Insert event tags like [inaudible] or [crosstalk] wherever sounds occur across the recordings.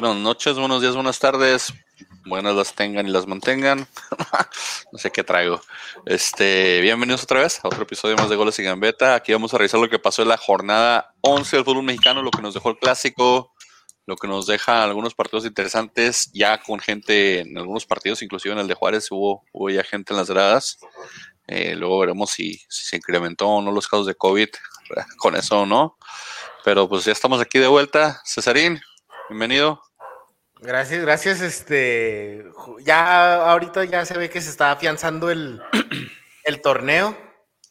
Buenas noches, buenos días, buenas tardes. Buenas las tengan y las mantengan. [laughs] no sé qué traigo. Este, bienvenidos otra vez a otro episodio más de Goles y Gambeta. Aquí vamos a revisar lo que pasó en la jornada 11 del fútbol mexicano, lo que nos dejó el clásico, lo que nos deja algunos partidos interesantes, ya con gente en algunos partidos, inclusive en el de Juárez hubo, hubo ya gente en las gradas. Eh, luego veremos si, se incrementó o no los casos de COVID [laughs] con eso o no. Pero pues ya estamos aquí de vuelta. Cesarín, bienvenido. Gracias, gracias. Este, ya ahorita ya se ve que se está afianzando el, [clears throat] el torneo.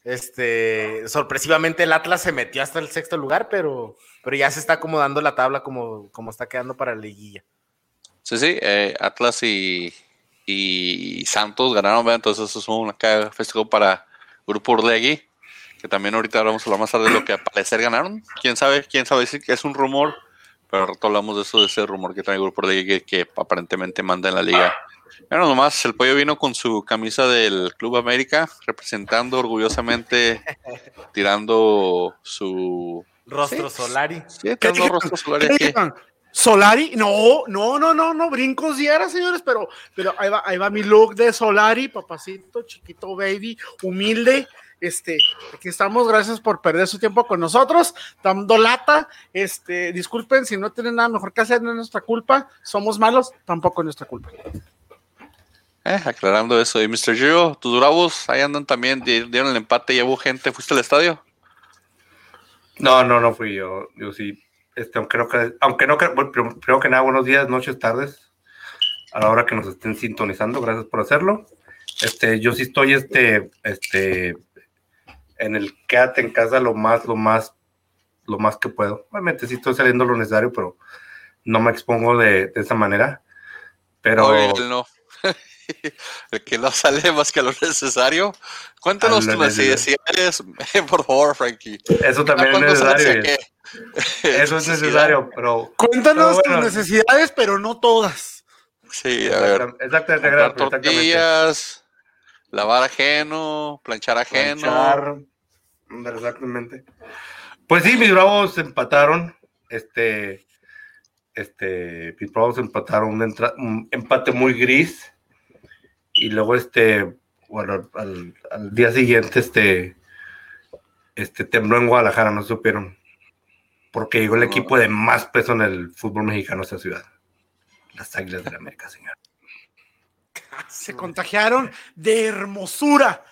Este, sorpresivamente el Atlas se metió hasta el sexto lugar, pero, pero ya se está acomodando la tabla como, como está quedando para la liguilla. Sí, sí, eh, Atlas y, y Santos ganaron, ¿verdad? entonces eso es un festejo para Grupo Urlegui, que también ahorita vamos a hablar más tarde de lo que al parecer ganaron. ¿Quién sabe? ¿Quién sabe si es un rumor? Pero al rato hablamos de eso, de ese rumor que trae el Grupo Urlegui que, que aparentemente manda en la liga. Bueno, nomás, el pollo vino con su camisa del Club América, representando orgullosamente, [laughs] tirando su... Rostro ¿Sí? Solari. Sí, tirando rostro Solari aquí. Solari, no, no, no, no, no, brincos diera, señores, pero, pero ahí va, ahí va mi look de Solari, papacito, chiquito baby, humilde. Este, aquí estamos, gracias por perder su tiempo con nosotros, dando lata. Este, disculpen si no tienen nada mejor que hacer, no es nuestra culpa, somos malos, tampoco es nuestra culpa. Eh, aclarando eso, y Mr. Giro, tus bravos ahí andan también, dieron el empate y hubo gente, ¿fuiste al estadio? No, no, no fui yo, yo sí este, aunque no, aunque no bueno, primero que nada, buenos días, noches, tardes, a la hora que nos estén sintonizando, gracias por hacerlo. Este, yo sí estoy este, este, en el quédate en casa lo más, lo más, lo más que puedo. Obviamente sí estoy saliendo lo necesario, pero no me expongo de, de esa manera. Pero. Oye, no. [laughs] el que no sale más que lo necesario. Cuéntanos tus necesidades, [laughs] por favor, Frankie. Eso también es necesario. Eso es [laughs] necesario, pero. Cuéntanos pero bueno. tus necesidades, pero no todas. Sí, a ver. Exactamente, tortillas, lavar ajeno, planchar ajeno. Planchar, exactamente. Pues sí, mis bravos empataron. Este. Este. Mis bravos empataron un, un empate muy gris. Y luego, este. Bueno, al, al día siguiente, este. Este tembló en Guadalajara, no supieron porque llegó el equipo de más peso en el fútbol mexicano a esta ciudad. Las Águilas de la América, señor. Se contagiaron de hermosura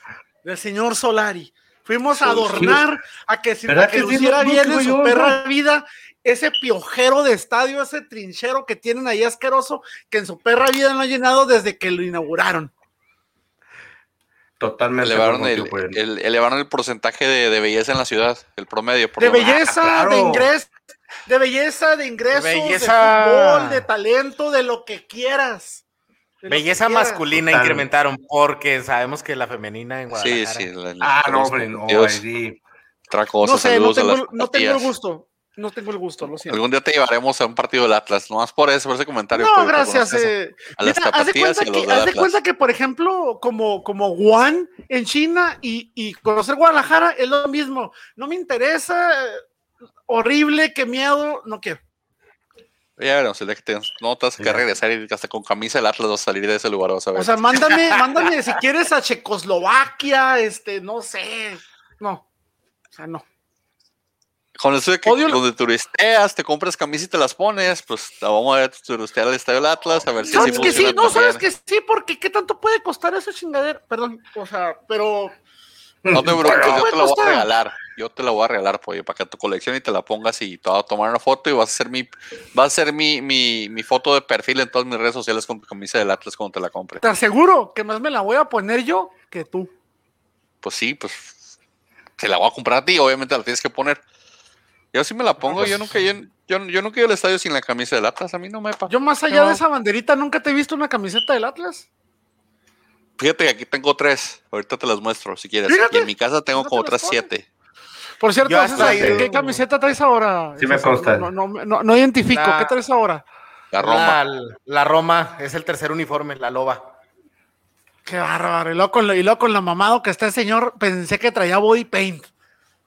del señor Solari. Fuimos a adornar, a que, si, a que, luciera bien en su perra no? vida ese piojero de estadio, ese trinchero que tienen ahí asqueroso, que en su perra vida no ha llenado desde que lo inauguraron. Totalmente. Elevaron el, el, elevaron el porcentaje de, de, belleza en la ciudad, el promedio. de belleza, ah, claro. de ingreso, de belleza, de ingresos, de, belleza... de fútbol, de talento, de lo que quieras. Belleza masculina Total. incrementaron porque sabemos que la femenina en Guadalajara. Sí, sí. La, ah, no, hombre, no, Dios. sí. Otra cosa, no sé, no tengo, no tengo el gusto. No tengo el gusto, lo siento. Algún día te llevaremos a un partido del Atlas, nomás por eso, por ese comentario. No, gracias. Eh, a las mira, haz de cuenta, que, haz de cuenta que, por ejemplo, como, como Wuhan en China y, y, conocer Guadalajara es lo mismo. No me interesa, horrible, qué miedo, no quiero. Ya veremos, el que te notas que regresar y hasta con camisa del Atlas vas a salir de ese lugar, vas a ver. O sea, mándame, mándame si quieres a Checoslovaquia, este, no sé. No, o sea, no. Con eso de que Odio donde turisteas, te compras camisas y te las pones, pues la vamos a turistear al Estadio del Atlas a ver si ¿Sabes sí que sí? No, sabes que sí, porque ¿qué tanto puede costar esa chingadera? Perdón, o sea, pero... No te preocupes, yo te la voy a regalar. Yo te la voy a regalar, pollo, para que tu colección y te la pongas y te vas a tomar una foto y vas a hacer mi, va a ser mi, mi, mi foto de perfil en todas mis redes sociales con tu camisa del Atlas cuando te la compre. Te aseguro que más me la voy a poner yo que tú. Pues sí, pues te la voy a comprar a ti, obviamente la tienes que poner. Yo sí me la pongo, yo nunca, yo, yo, yo nunca he ido al estadio sin la camisa del Atlas, a mí no me pa. Yo más allá no. de esa banderita nunca te he visto una camiseta del Atlas. Fíjate que aquí tengo tres, ahorita te las muestro si quieres. Fíjate. Y en mi casa tengo como otras siete. Por cierto, ¿qué, ¿qué camiseta traes ahora? Sí me consta. No, no, no, no identifico, la, ¿qué traes ahora? La Roma. La, la, Roma, es el tercer uniforme, la loba. Qué bárbaro, y luego, con, y luego con la mamado que está el señor, pensé que traía body paint.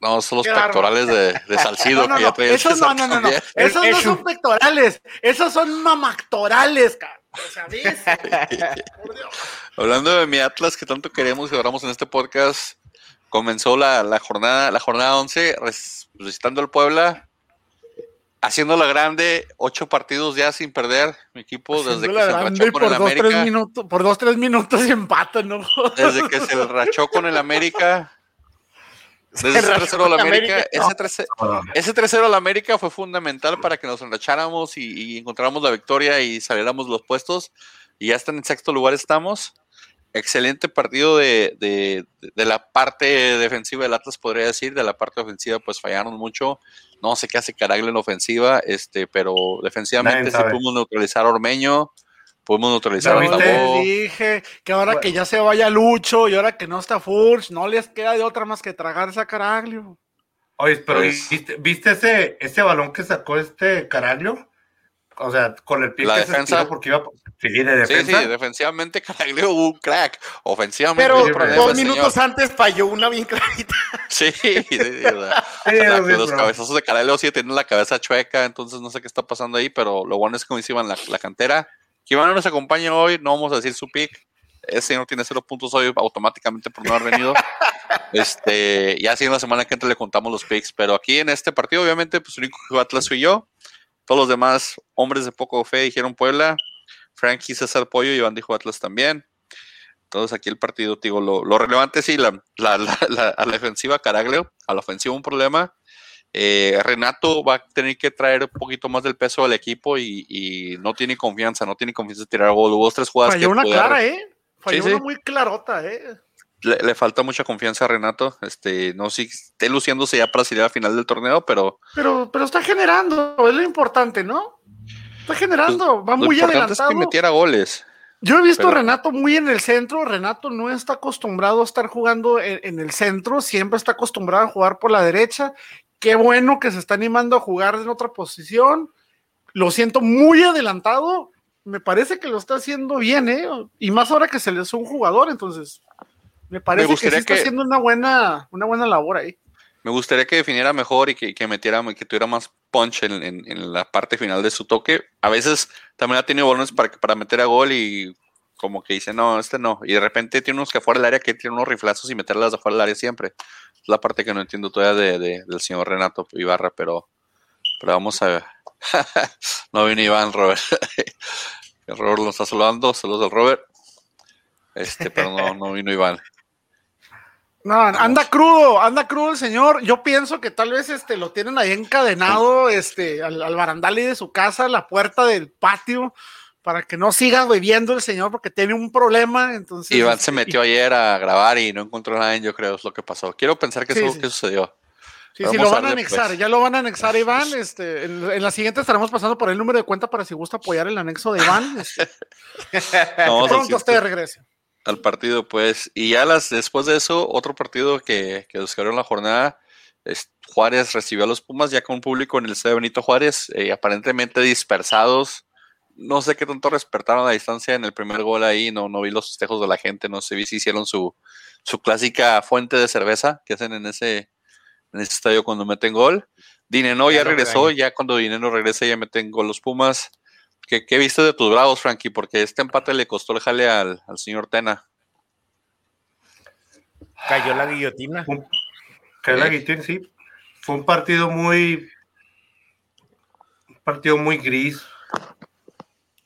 No, son los pectorales de, de [laughs] Salcido no, no, que Esos no, no, no, no. Esos no son pectorales. Esos son mamactorales, [laughs] Hablando de mi Atlas que tanto queremos y adoramos en este podcast, comenzó la, la jornada, la jornada 11 visitando el Puebla, haciendo la grande, ocho partidos ya sin perder. Mi equipo desde que se rachó con el América. Minutos, por dos, tres minutos [laughs] y empate, ¿no? Desde que se rachó con el América. Desde ese 3-0 al América, ese 3-0 al América fue fundamental para que nos enracháramos y, y, encontráramos la victoria y saliéramos los puestos. Y ya está en sexto lugar estamos. Excelente partido de, de, de, la parte defensiva del Atlas, podría decir. De la parte ofensiva, pues fallaron mucho. No sé qué hace Caragle en la ofensiva, este, pero defensivamente sí pudimos neutralizar a Ormeño podemos neutralizar a Te dije que ahora que ya se vaya Lucho y ahora que no está Furch, no les queda de otra más que tragarse a Caraglio. Oye, pero pues ¿viste, ¿viste, ese, ese balón que sacó este Caraglio? O sea, con el pie la que defensa. se porque iba sí, de defensa. Sí, sí, defensivamente Caraglio hubo un crack. Ofensivamente. Pero dos minutos señor. antes falló una bien clarita. [laughs] Sí, sí, sí, [laughs] los cabezazos de Caraglio sí tienen la cabeza chueca, entonces no sé qué está pasando ahí, pero lo bueno es que como hicieron la, la cantera Iván nos acompaña hoy, no vamos a decir su pick. Ese señor tiene cero puntos hoy automáticamente por no haber venido. [laughs] este, ya así en la semana que entra le contamos los picks, pero aquí en este partido, obviamente, pues el único que Atlas fui yo. Todos los demás hombres de poco fe dijeron Puebla. Frankie César Pollo y Iván dijo Atlas también. Entonces aquí el partido, digo, lo, lo relevante sí, la, la, la, a la defensiva Caraglio, a la ofensiva un problema. Eh, Renato va a tener que traer un poquito más del peso al equipo y, y no tiene confianza, no tiene confianza de tirar gol. Hubo tres jugadas Falló una clara, ¿eh? Falló sí, una sí. muy clarota, ¿eh? Le, le, falta mucha confianza a Renato. Este, no sé si esté luciéndose ya para salir a final del torneo, pero. Pero, pero está generando, es lo importante, ¿no? Está generando, va muy lo adelantado. Es que metiera goles. Yo he visto pero... a Renato muy en el centro. Renato no está acostumbrado a estar jugando en, en, el centro, siempre está acostumbrado a jugar por la derecha qué bueno que se está animando a jugar en otra posición. Lo siento muy adelantado. Me parece que lo está haciendo bien, ¿eh? Y más ahora que se le es un jugador, entonces me parece me que sí está que, haciendo una buena, una buena labor ahí. Me gustaría que definiera mejor y que, que metiera, que tuviera más punch en, en, en, la parte final de su toque. A veces también ha tenido balones para, para meter a gol y como que dice, no, este no. Y de repente tiene unos que afuera del área que tiene unos riflazos y meterlas afuera del área siempre. La parte que no entiendo todavía de, de, del señor Renato Ibarra, pero, pero vamos a ver. [laughs] no viene Iván, Robert. [laughs] Robert lo está saludando, saludos al Robert. Este, pero no, no vino Iván. No, anda crudo, anda crudo el señor. Yo pienso que tal vez este lo tienen ahí encadenado este, al, al barandal de su casa, la puerta del patio para que no siga bebiendo el señor porque tiene un problema. Entonces, Iván se metió ayer a grabar y no encontró nada, yo creo es lo que pasó. Quiero pensar que sí, eso sí. que sucedió. Sí, sí, lo van a anexar, pues. ya lo van a anexar Iván. Este, en, en, la siguiente estaremos pasando por el número de cuenta para si gusta apoyar el anexo de Iván. [laughs] Este. no, pronto usted regrese. Al partido, pues. Y ya las, después de eso, otro partido que, que descargó en la jornada. Es, Juárez recibió a los Pumas ya con un público en el estadio Benito Juárez, eh, aparentemente dispersados no sé qué tanto respetaron la distancia en el primer gol ahí, no, no vi los festejos de la gente, no sé si hicieron su, su clásica fuente de cerveza que hacen en ese, en ese estadio cuando meten gol. Dineno ya, ya regresó, ya cuando Dineno regresa ya meten gol los Pumas. ¿Qué, ¿Qué, viste de tus bravos, Frankie? Porque este empate le costó el jale al, al señor Tena. Cayó la guillotina. Cayó la guillotina, sí. Fue un partido muy. Un partido muy gris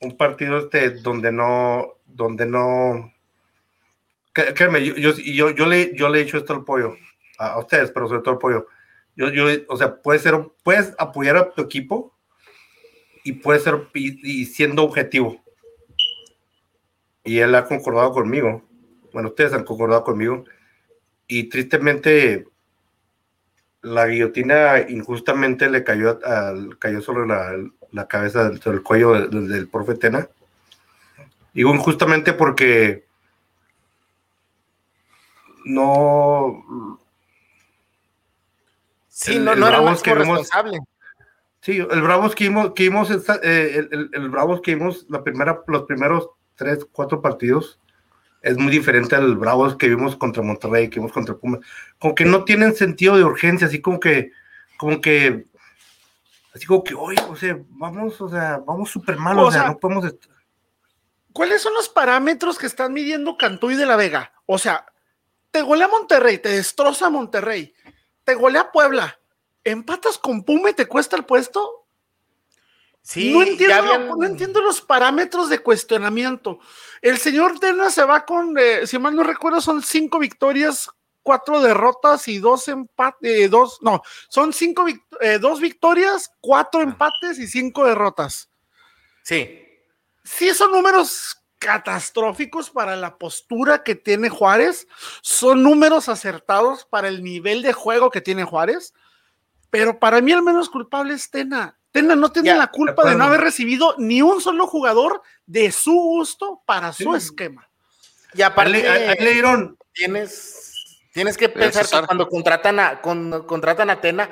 un partido este donde no, donde no, créeme, yo, yo, yo, le, yo le he hecho esto al pollo, a, ustedes, pero sobre todo al pollo. Yo, yo, o sea, puedes ser, puedes apoyar a tu equipo y puedes ser, y, y siendo objetivo. Y él ha concordado conmigo. Bueno, ustedes han concordado conmigo. Y tristemente, la guillotina injustamente le cayó, al, cayó sobre la, la cabeza del, del cuello del, del, profe Tena. Digo injustamente porque no. Sí, el, no, el no era más que responsable. sí, el Bravos que vimos, que vimos esta, eh, el, el, Bravos que vimos la primera, los primeros tres, cuatro partidos, es muy diferente al Bravos que vimos contra Monterrey, que vimos contra Puma. Como que no tienen sentido de urgencia, así como que, como que, así como que, oye, o sea, vamos, o sea, vamos súper mal, o, sea, no podemos. ¿Cuáles son los parámetros que están midiendo Cantú y de la Vega? O sea, te golea Monterrey, te destroza Monterrey, te golea Puebla, empatas con Puma y te cuesta el puesto. Sí, no entiendo, no entiendo los parámetros de cuestionamiento. El señor Tena se va con, eh, si mal no recuerdo, son cinco victorias, cuatro derrotas y dos empates, eh, dos, no, son cinco, eh, dos victorias, cuatro ah. empates y cinco derrotas. Sí sí son números catastróficos para la postura que tiene Juárez, son números acertados para el nivel de juego que tiene Juárez, pero para mí el menos culpable es Tena. Tena no tiene la culpa de no haber recibido ni un solo jugador de su gusto para su esquema. Y aparte, Leirón, tienes, tienes que pensar que cuando contratan a, contratan a Tena,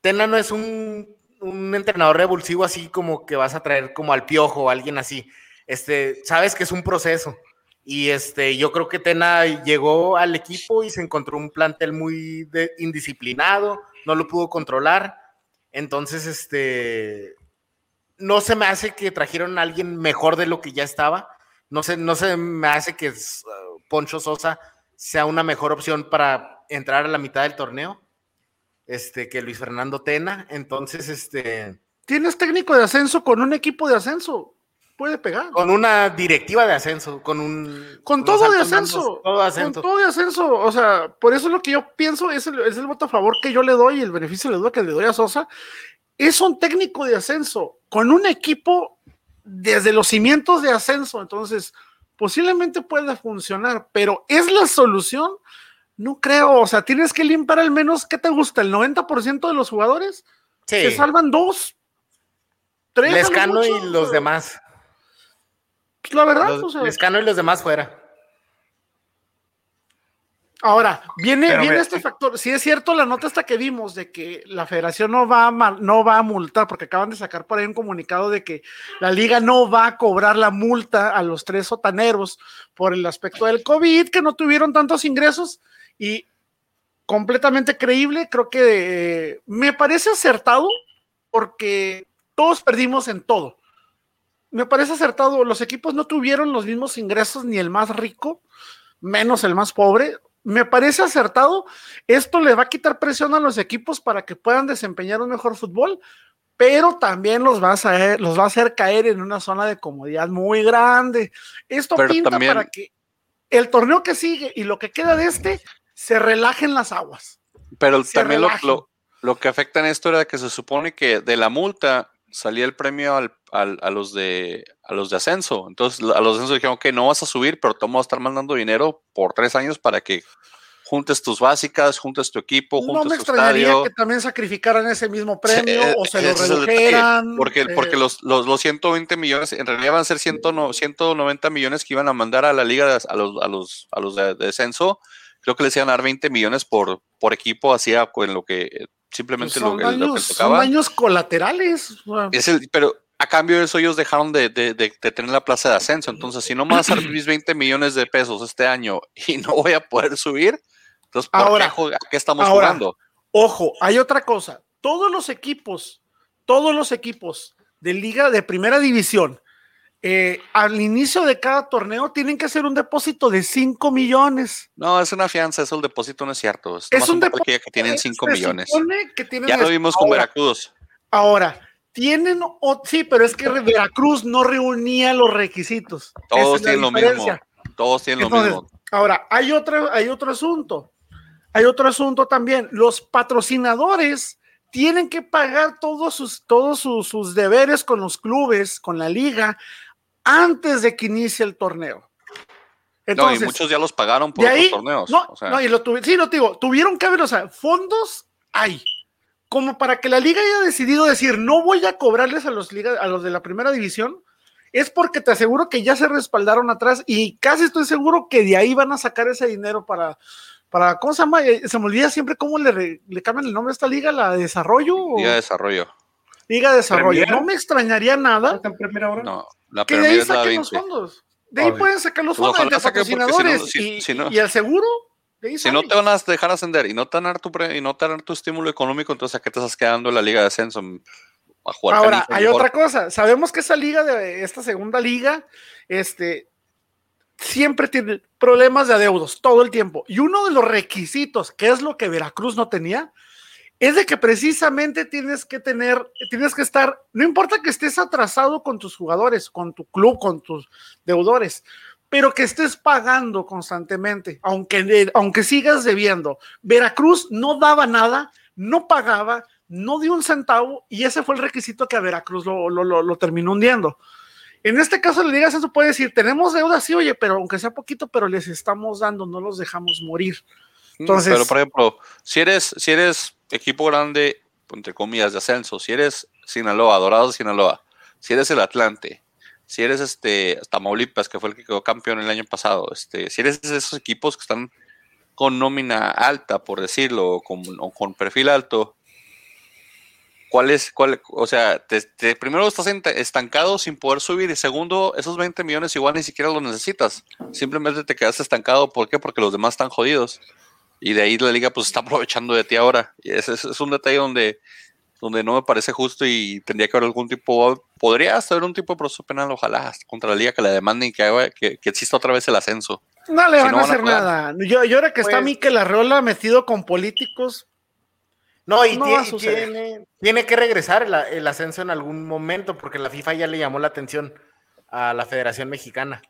Tena no es un un entrenador revulsivo así como que vas a traer como al piojo o alguien así. Este, sabes que es un proceso. Y este, yo creo que Tena llegó al equipo y se encontró un plantel muy indisciplinado, no lo pudo controlar. Entonces, este, no se me hace que trajeron a alguien mejor de lo que ya estaba. No se, no se me hace que uh, Poncho Sosa sea una mejor opción para entrar a la mitad del torneo este, que Luis Fernando Tena. Entonces, este. Tienes técnico de ascenso con un equipo de ascenso. Puede pegar. Con una directiva de ascenso, con un. Con todo de ascenso. todo ascenso. Con todo de ascenso. O sea, por eso lo que yo pienso es el, es el voto a favor que yo le doy, el beneficio de duda que le doy a Sosa. Es un técnico de ascenso con un equipo desde los cimientos de ascenso. Entonces, posiblemente pueda funcionar, pero ¿es la solución? No creo, o sea, tienes que limpiar al menos, ¿qué te gusta? ¿El 90% de los jugadores? Sí. Se salvan dos, tres. Lescano y los demás. Pues la verdad, o sea, Lescano y los demás fuera. Ahora, viene, viene este factor. Si es cierto la nota hasta que vimos de que la federación no va, a, no va a multar, porque acaban de sacar por ahí un comunicado de que la liga no va a cobrar la multa a los tres sotaneros por el aspecto del COVID, que no tuvieron tantos ingresos y completamente creíble, creo que eh, me parece acertado porque todos perdimos en todo. Me parece acertado, los equipos no tuvieron los mismos ingresos ni el más rico, menos el más pobre. Me parece acertado, esto le va a quitar presión a los equipos para que puedan desempeñar un mejor fútbol, pero también los va a, los va a hacer caer en una zona de comodidad muy grande. Esto pinta para que el torneo que sigue y lo que queda de este se relajen las aguas. Pero también lo, lo, que afecta en esto era que se supone que de la multa salía el premio al, a, los de, a los de ascenso. Entonces a los de ascenso dijeron que no vas a subir, pero tomo a estar mandando dinero por tres años para que juntes tus básicas, juntes tu equipo, juntes no me extrañaría que también sacrificaran ese mismo premio o se lo redujeran. Porque, porque eh. los, los, 120 millones, en realidad van a ser 190 millones que iban a mandar a la liga a los, a los, a los de, de descenso creo que les iban a dar 20 millones por, por equipo, hacía con lo que simplemente pues lo, que tocaba. Son daños colaterales. Es el, pero a cambio de eso ellos dejaron de, de, de, tener la plaza de ascenso. Entonces, si no me vas a dar mis 20 millones de pesos este año [laughs] y no voy a poder subir, entonces, ¿por ahora, qué, ¿a qué estamos jugando? Ojo, hay otra cosa. Todos los equipos, todos los equipos de liga de primera división eh, al inicio de cada torneo tienen que hacer un depósito de 5 millones. No, es una fianza, eso el depósito no es cierto. Es, un depósito que tienen 5 millones. ya lo vimos con Veracruz. Ahora, tienen, sí, pero es que Veracruz no reunía los requisitos. Todos tienen lo mismo. Todos tienen lo mismo. Ahora, hay otro, hay otro asunto. Hay otro asunto también. Los patrocinadores tienen que pagar todos sus, todos sus deberes con los clubes, con la liga, antes de que inicie el torneo. Entonces, no, y muchos ya los pagaron por los torneos. No, no, y lo sí, lo digo, tuvieron que haber, o sea, fondos hay. Como para que la liga haya decidido decir, no voy a cobrarles a los, liga, a los de la primera división, es porque te aseguro que ya se respaldaron atrás y casi estoy seguro que de ahí van a sacar ese dinero para, para ¿cómo se llama? Eh, se me olvida siempre cómo le, le cambian el nombre a esta liga, la de desarrollo. Liga de desarrollo. Liga de desarrollo. No me extrañaría nada. No, la que de ahí saquen los fondos. de ahí pueden sacar los fondos de patrocinadores y, y el seguro. Si no te van a dejar ascender y no te van a dar tu, y no te van a dar tu estímulo económico, entonces ¿a qué te estás quedando en la liga de ascenso? A jugar Ahora, hay otra cosa. Sabemos que esa liga, de esta segunda liga, este, siempre tiene problemas de adeudos todo el tiempo. Y uno de los requisitos, que es lo que Veracruz no tenía, es de que precisamente tienes que tener, tienes que estar, no importa que estés atrasado con tus jugadores, con tu club, con tus deudores, pero que estés pagando constantemente, aunque, aunque sigas debiendo. Veracruz no daba nada, no pagaba, no dio un centavo y ese fue el requisito que a Veracruz lo, lo, terminó hundiendo. En este caso, le digas eso, puede decir, tenemos deuda, sí, oye, pero aunque sea poquito, pero les estamos dando, no los dejamos morir. Entonces, pero por ejemplo, si eres, si eres equipo grande, entre comillas, de ascenso, si eres Sinaloa, Dorado Sinaloa, si eres el Atlante, si eres este Tamaulipas, que fue el que quedó campeón el año pasado, este, si eres de esos equipos que están con nómina alta, por decirlo, o con, con perfil alto, ¿cuál es, cuál, o sea, te, primero estás estancado sin poder subir y segundo, esos 20 millones igual ni siquiera los necesitas, simplemente te quedas estancado, ¿por qué? Porque los demás están jodidos. Y de ahí la liga pues está aprovechando de ti ahora. Y ese, es un detalle donde, donde no me parece justo y tendría que haber algún tipo, podría haber un tipo de proceso penal, ojalá, contra la liga que la demanden y que, que, que exista otra vez el ascenso. No le van, a hacer nada. Yo, yo ahora que está está que la Rola metido con políticos. No, y, tiene, tiene, que regresar el, el, ascenso en algún momento, porque la FIFA ya le llamó la atención a la Federación Mexicana.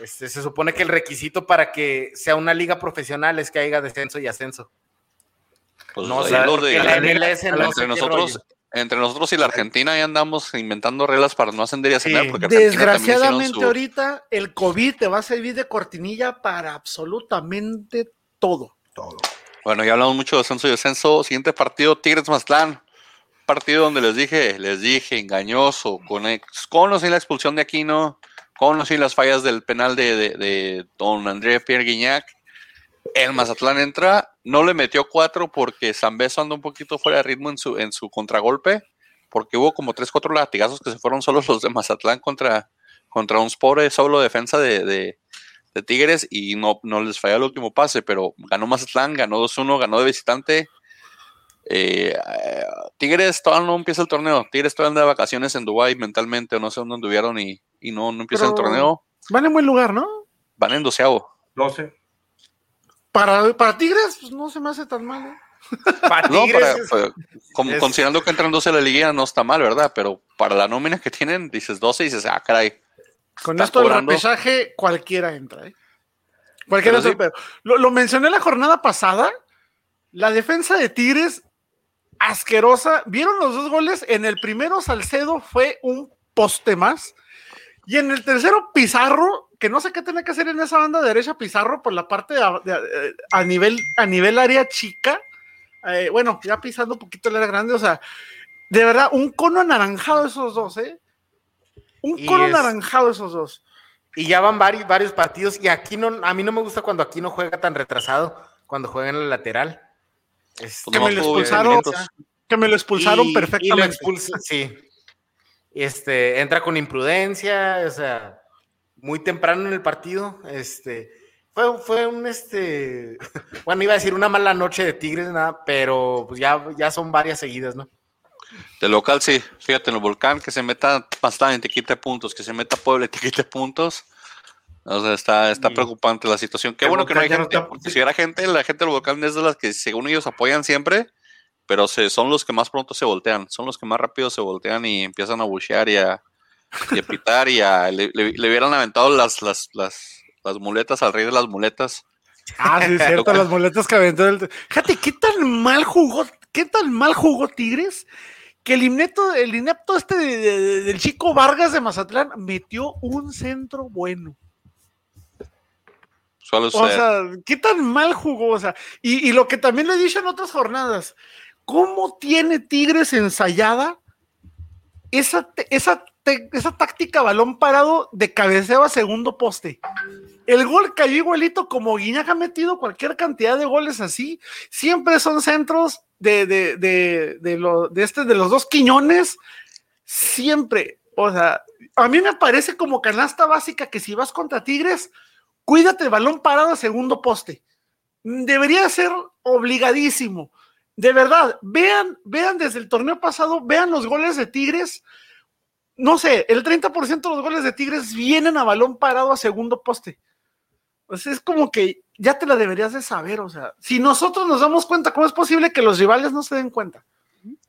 Este, se supone que el requisito para que sea una liga profesional es que haya descenso y ascenso. Pues no, entre, nosotros, entre nosotros y la Argentina ya andamos inventando reglas para no ascender y ascender. Porque Desgraciadamente ahorita el COVID te va a servir de cortinilla para absolutamente todo. Todo. Bueno, ya hablamos mucho de ascenso y descenso. Siguiente partido, Tigres Maztlán. Partido donde les dije, les dije, engañoso, con, con o sin la expulsión de Aquino conocí las fallas del penal de, don André Pierre Guignac. El Mazatlán entra, no le metió cuatro porque Zambeso anda un poquito fuera de ritmo en su, en su contragolpe, porque hubo como tres, cuatro latigazos que se fueron [laughs] solos los de Mazatlán contra, contra un spore solo defensa de, Tigres y no, no les falló el último pase, pero ganó Mazatlán, ganó 2-1, ganó de visitante. Eh, Tigres todavía no empieza el torneo. Tigres todavía anda de vacaciones en Dubái mentalmente, o no sé dónde anduvieron y, y no, no empieza el torneo. Van en buen lugar, ¿no? Van en doceavo. 12. Para, para Tigres, pues no se me hace tan mal. ¿eh? [laughs] Para Tigres. Pues, como, Considerando que entran 12 a la liga, no está mal, ¿verdad? Pero para la nómina que tienen, dices 12 y dices, ah, caray. Con esto del repechaje, cualquiera entra, ¿eh? Cualquiera entra, pero lo, lo mencioné la jornada pasada. La defensa de Tigres, asquerosa. ¿Vieron los dos goles? En el primero, Salcedo fue un poste más. Y en el tercero, Pizarro, que no sé qué tiene que hacer en esa banda derecha, Pizarro por la parte de, a, nivel, a nivel área chica. Eh, bueno, ya pisando un poquito el área grande, o sea, de verdad, un cono anaranjado esos dos, ¿eh? Un cono anaranjado esos dos. Y ya van varios, varios partidos, y aquí no, a mí no me gusta cuando aquí no juega tan retrasado, cuando juega en el lateral. Pues que, me lo expulsaron, que me lo expulsaron perfectamente. sí, este, entra con imprudencia, o sea, muy temprano en el partido, este, fue, fue un, este, [laughs] bueno, iba a decir una mala noche de Tigres, nada, pero pues ya, ya son varias seguidas, ¿no? De local, sí, fíjate, en el volcán, que se meta bastante, te quite puntos, que se meta Puebla, te quite puntos. O sea, está, está preocupante la situación. Qué bueno que no hay gente, porque si hubiera gente, la gente del volcán es de las que según ellos apoyan siempre, pero se, son los que más pronto se voltean, son los que más rápido se voltean y empiezan a bushear y a, pitar y a, le, hubieran aventado las, las, las, las, muletas al rey de las muletas. Ah, sí, [laughs] cierto, las muletas que aventó el... Fíjate, ¿qué tan mal jugó, qué tan mal jugó Tigres? Que el inepto, el inepto este del chico Vargas de Mazatlán metió un centro bueno. o sea, qué tan mal jugó, o sea, y, y, lo que también le he dicho en otras jornadas, ¿Cómo tiene Tigres ensayada esa, esa, esa táctica balón parado de cabeceo a segundo poste? El gol cayó igualito como Guiñac ha metido cualquier cantidad de goles así. Siempre son centros de, de, de, de, este, de los dos quiñones. Siempre. O sea, a mí me parece como canasta básica que si vas contra Tigres, cuídate el balón parado a segundo poste. Debería ser obligadísimo. De verdad, vean, vean desde el torneo pasado, vean los goles de Tigres. No sé, el 30% de los goles de Tigres vienen a balón parado a segundo poste. Pues es como que ya te la deberías de saber, o sea, si nosotros nos damos cuenta, ¿cómo es posible que los rivales no se den cuenta?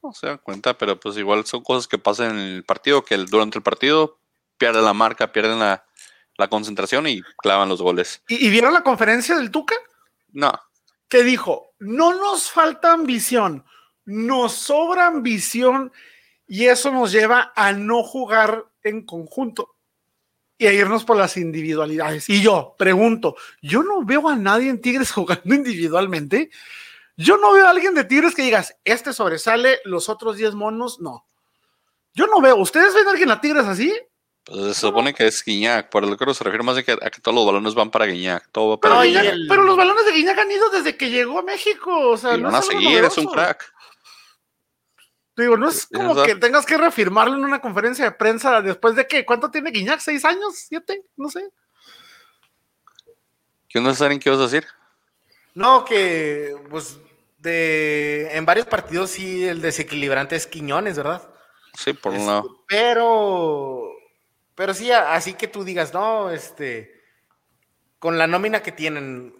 No se dan cuenta, pero pues igual son cosas que pasan en el partido, que durante el partido pierden la marca, pierden la, concentración y clavan los goles. ¿Y, vieron la conferencia del Tuca? No. Que dijo, no nos falta ambición, nos sobra ambición y eso nos lleva a no jugar en conjunto y a irnos por las individualidades. Y yo pregunto, yo no veo a nadie en Tigres [laughs] jugando individualmente. Yo no veo a alguien de Tigres que digas, este sobresale, los otros 10 monos, no. Yo no veo. ¿Ustedes ven a alguien a Tigres así? Pues se supone que es Guiñac, por lo que se refiere más a que, a que todos los balones van para Guiñac. Todo pero, pero, los balones de Guiñac han ido desde que llegó a México. O sea, y van a seguir, es un crack. Digo, no es como que tengas que reafirmarlo en una conferencia de prensa después de que, ¿cuánto tiene Guiñac? ¿Seis años? ¿Siete? No sé. ¿Qué no saben qué vas a decir? No, que pues de en varios partidos sí el desequilibrante es Quiñones, ¿verdad? Sí, por un lado. Pero, pero sí, así que tú digas, no, este, con la nómina que tienen,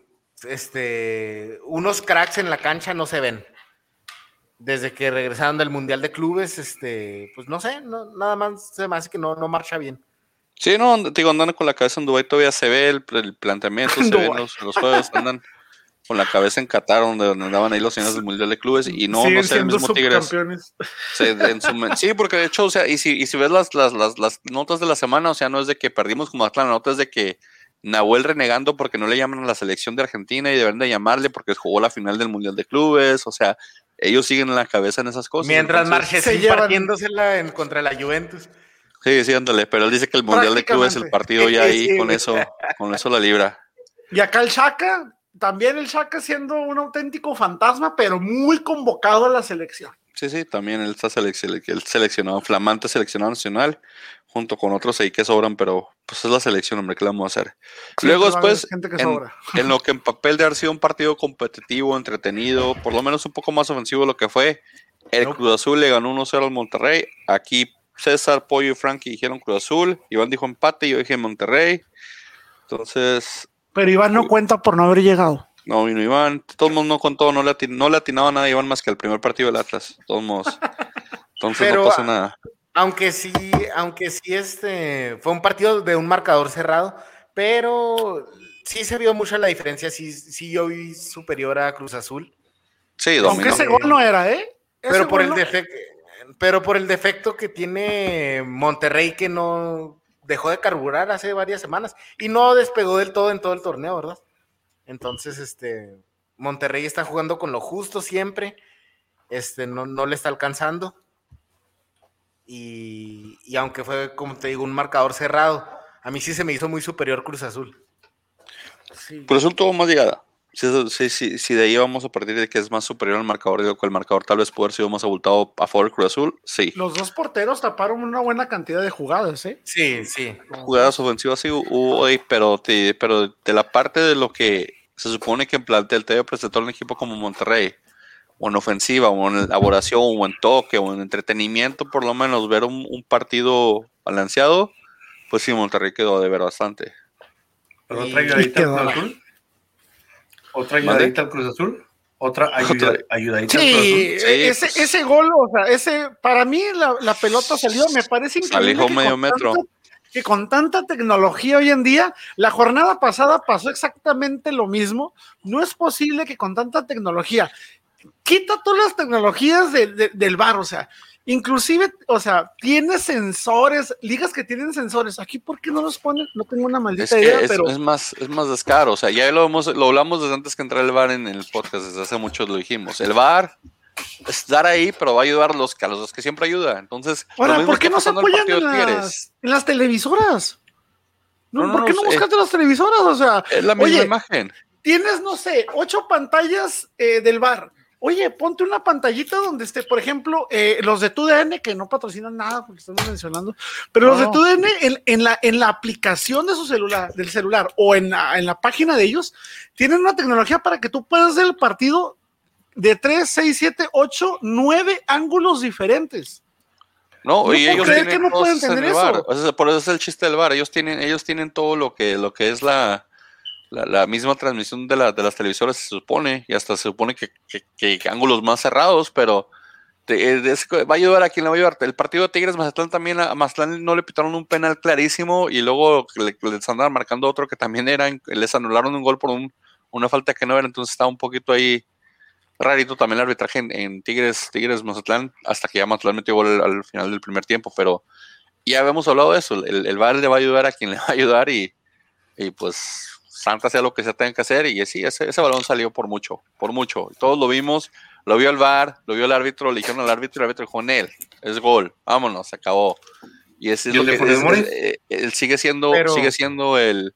este, unos cracks en la cancha no se ven. Desde que regresaron del Mundial de Clubes, este, pues no sé, nada más se me hace que no, no marcha bien. Sí, no, digo, andando con la cabeza en Dubái todavía se ve el, planteamiento, [laughs] se ven los, los juegos, andan con la cabeza en Qatar, donde, andaban ahí los señores del Mundial de Clubes, y no, no sé, el mismo Tigres. Sí, porque de hecho, o sea, y si, y si ves las, las, las, las, notas de la semana, o sea, no es de que perdimos como la nota es de que Nahuel renegando porque no le llaman a la selección de Argentina y deben de llamarle porque jugó la final del Mundial de Clubes, o sea, ellos siguen en la cabeza en esas cosas. Mientras Marchesín partiéndosela en contra la Juventus. Sí, sí, ándale, pero él dice que el Mundial de Clubes, el partido ya ahí, [laughs] con eso, con eso la libra. Y acá el Chaca, también el Shaka siendo un auténtico fantasma, pero muy convocado a la selección. Sí, sí, también él está seleccionado, flamante seleccionado nacional, junto con otros ahí que sobran, pero pues es la selección, hombre, ¿qué le vamos a hacer? Luego después, [laughs] en, lo que en papel de haber sido un partido competitivo, entretenido, por lo menos un poco más ofensivo de lo que fue, el Cruz Azul le ganó 1-0 al Monterrey, aquí César, Pollo y Frankie dijeron Cruz Azul, Iván dijo empate, yo dije Monterrey, entonces pero Iván no cuenta por no haber llegado. No, vino Iván. Todo el mundo no contó, no le, no le atinaba nada a Iván más que el primer partido del Atlas. todos modos. Entonces no pasa nada. Aunque sí, aunque sí este fue un partido de un marcador cerrado, pero sí se vio mucho la diferencia. Sí, sí yo vi superior a Cruz Azul. Sí, dominó. Aunque ese gol no era, ¿eh? pero por el defecto, pero por el defecto que tiene Monterrey que no dejó de carburar hace varias semanas y no despegó del todo en todo el torneo, ¿verdad? Entonces, este, Monterrey está jugando con lo justo siempre, este, no, no le está alcanzando. Y, aunque fue, como te digo, un marcador cerrado, a mí sí se me hizo muy superior Cruz Azul. Cruz Azul tuvo más llegada. Si, si, de ahí vamos a partir de que es más superior al marcador, digo que el marcador tal vez pudo haber sido más abultado a favor del Cruz Azul, sí. Los dos porteros taparon una buena cantidad de jugadas, ¿eh? Sí, sí. Jugadas ofensivas sí hubo, pero, pero de la parte de lo que se supone que en plantel te presentó un equipo como Monterrey, o en ofensiva, o en elaboración, o en toque, o en entretenimiento, por lo menos ver un, partido balanceado, pues sí, Monterrey quedó de ver bastante. Pero Azul. ¿Otra ayudadita al Cruz Azul? ¿Otra ayudadita al Cruz Azul? Sí, ese, pues. ese gol, o sea, ese, para mí la, pelota salió, me parece increíble. que medio metro. que con tanta tecnología hoy en día, la jornada pasada pasó exactamente lo mismo. No es posible que con tanta tecnología, quita todas las tecnologías del bar, o sea, Inclusive, o sea, tiene sensores, ligas que tienen sensores. Aquí, ¿por qué no los ponen? No tengo una maldita idea, es, pero. Es más, es más descaro. O sea, ya lo, hemos, lo hablamos desde antes que entrar el bar en el podcast, desde hace mucho lo dijimos. El bar es dar ahí, pero va a ayudar a los, a los que siempre ayuda. Entonces, Ahora, ¿por qué no se apoyan en las, en las, televisoras? No, ¿Por qué no, buscaste las televisoras? O sea, es la misma imagen. Tienes, no sé, ocho pantallas eh, del bar Oye, ponte una pantallita donde esté, por ejemplo, eh, los de TUDN, que no patrocinan nada porque estamos mencionando, pero los de TUDN en, en, la, en la aplicación de su celular, del celular o en la, en la página de ellos, tienen una tecnología para que tú puedas ver el partido de 3, 6, 7, 8, 9 ángulos diferentes. No, No y puedo ellos tienen que no pueden tener eso. bar. O sea, por eso es el chiste del bar. Ellos tienen, ellos tienen todo lo que, lo que es la, la, misma transmisión de, la, de las televisoras, se supone, y hasta se supone que, que- que ángulos más cerrados, pero eh, va a ayudar a quien le va a ayudar. El partido de Tigres Mazatlán también, a Mazatlán no le pitaron un penal clarísimo y luego le- les andaban marcando otro que también era, les anularon un gol por un- una falta que no era, entonces estaba un poquito ahí rarito también el arbitraje en, en Tigres, Tigres Mazatlán, hasta que ya Mazatlán metió gol al, al final del primer tiempo, pero ya habíamos hablado de eso, el, el le va a ayudar a quien le va a ayudar y pues Santa sea lo que se tenga que hacer y sí, ese, ese balón salió por mucho, por mucho, todos lo vimos, lo vio el VAR, lo vio el árbitro, le dijeron al árbitro y el árbitro dijo en él, es gol, vámonos, se acabó. Y ese es ¿Y lo el de que Funes es- Mori? es- eh, él sigue siendo, Pero- sigue siendo el,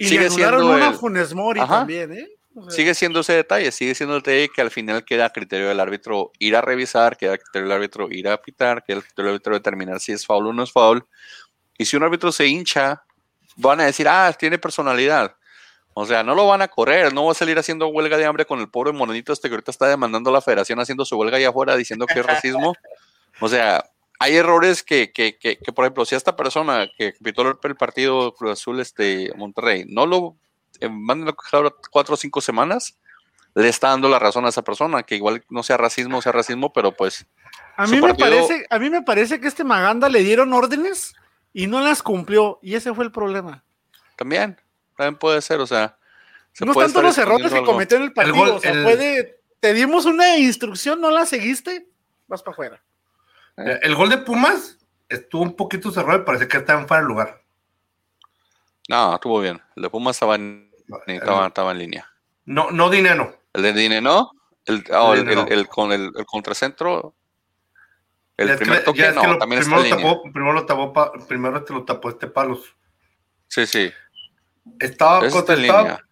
Y Sigue le siendo una el- Funes Mori Ajá. también, ¿eh? O sea, sigue siendo ese detalle, sigue siendo el detalle que al final queda a criterio del árbitro ir a revisar, queda a criterio del árbitro ir a pitar, queda a criterio del árbitro determinar si es foul o no es foul. Y si un árbitro se hincha, van a decir, ah, tiene personalidad. O sea, no lo van a correr, no va a salir haciendo huelga de hambre con el pobre morenito este que ahorita está demandando a la federación haciendo su huelga allá afuera diciendo que es racismo. O sea, hay errores que, que, que, que, por ejemplo, si esta persona que pitó el partido Cruz Azul este, Monterrey no lo eh, mandan a coger ahora cuatro o cinco semanas, le está dando la razón a esa persona, que igual no sea racismo, sea racismo, pero pues a mí me parece, a mí me parece que este Maganda le dieron órdenes y no las cumplió, y ese fue el problema. también, también puede ser, o sea, se no están todos los errores que cometió en el partido, gol- o sea, el- puede, te dimos una instrucción, no la seguiste, vas para afuera. Eh, El gol de Pumas estuvo un poquito cerrado y parece que estaba en fuera de lugar. No, estuvo bien. El de Pumas estaba en, estaba, estaba en línea. No, no dinero. El de Dine, ¿no? El, oh, el, Dine, no. el- el con el, el contracentro. El primer toque, no, también está primero, en lo línea. tapó, primero lo tapó, primero te lo tapó este palos. Sí, sí. Estaba, está estaba- línea.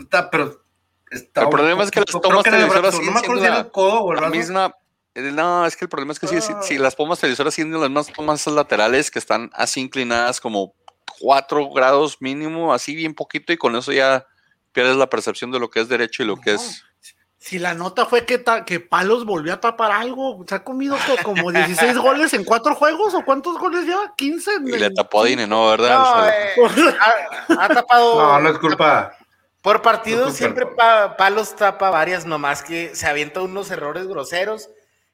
está, pero El problema es que las tomas televisoras No me acuerdo si era el codo o el La brazo. misma. No, es que el problema es que si, si, Ah. si las pomas televisoras siguen las mismas tomas laterales que están así inclinadas como 4 grados mínimo, así bien poquito, y con eso ya pierdes la percepción de lo que es derecho y lo que es. Si la nota fue que, ta- que Palos volvió a tapar algo, se ha comido co- como 16 goles en cuatro juegos, o cuántos goles lleva, 15. en Y le tapó a Dine, ¿no? ¿Verdad? No, O sea, eh, ha, ha tapado. No, no es culpa. Por partido No es culpa siempre pa- Palos tapa varias, nomás que se avienta unos errores groseros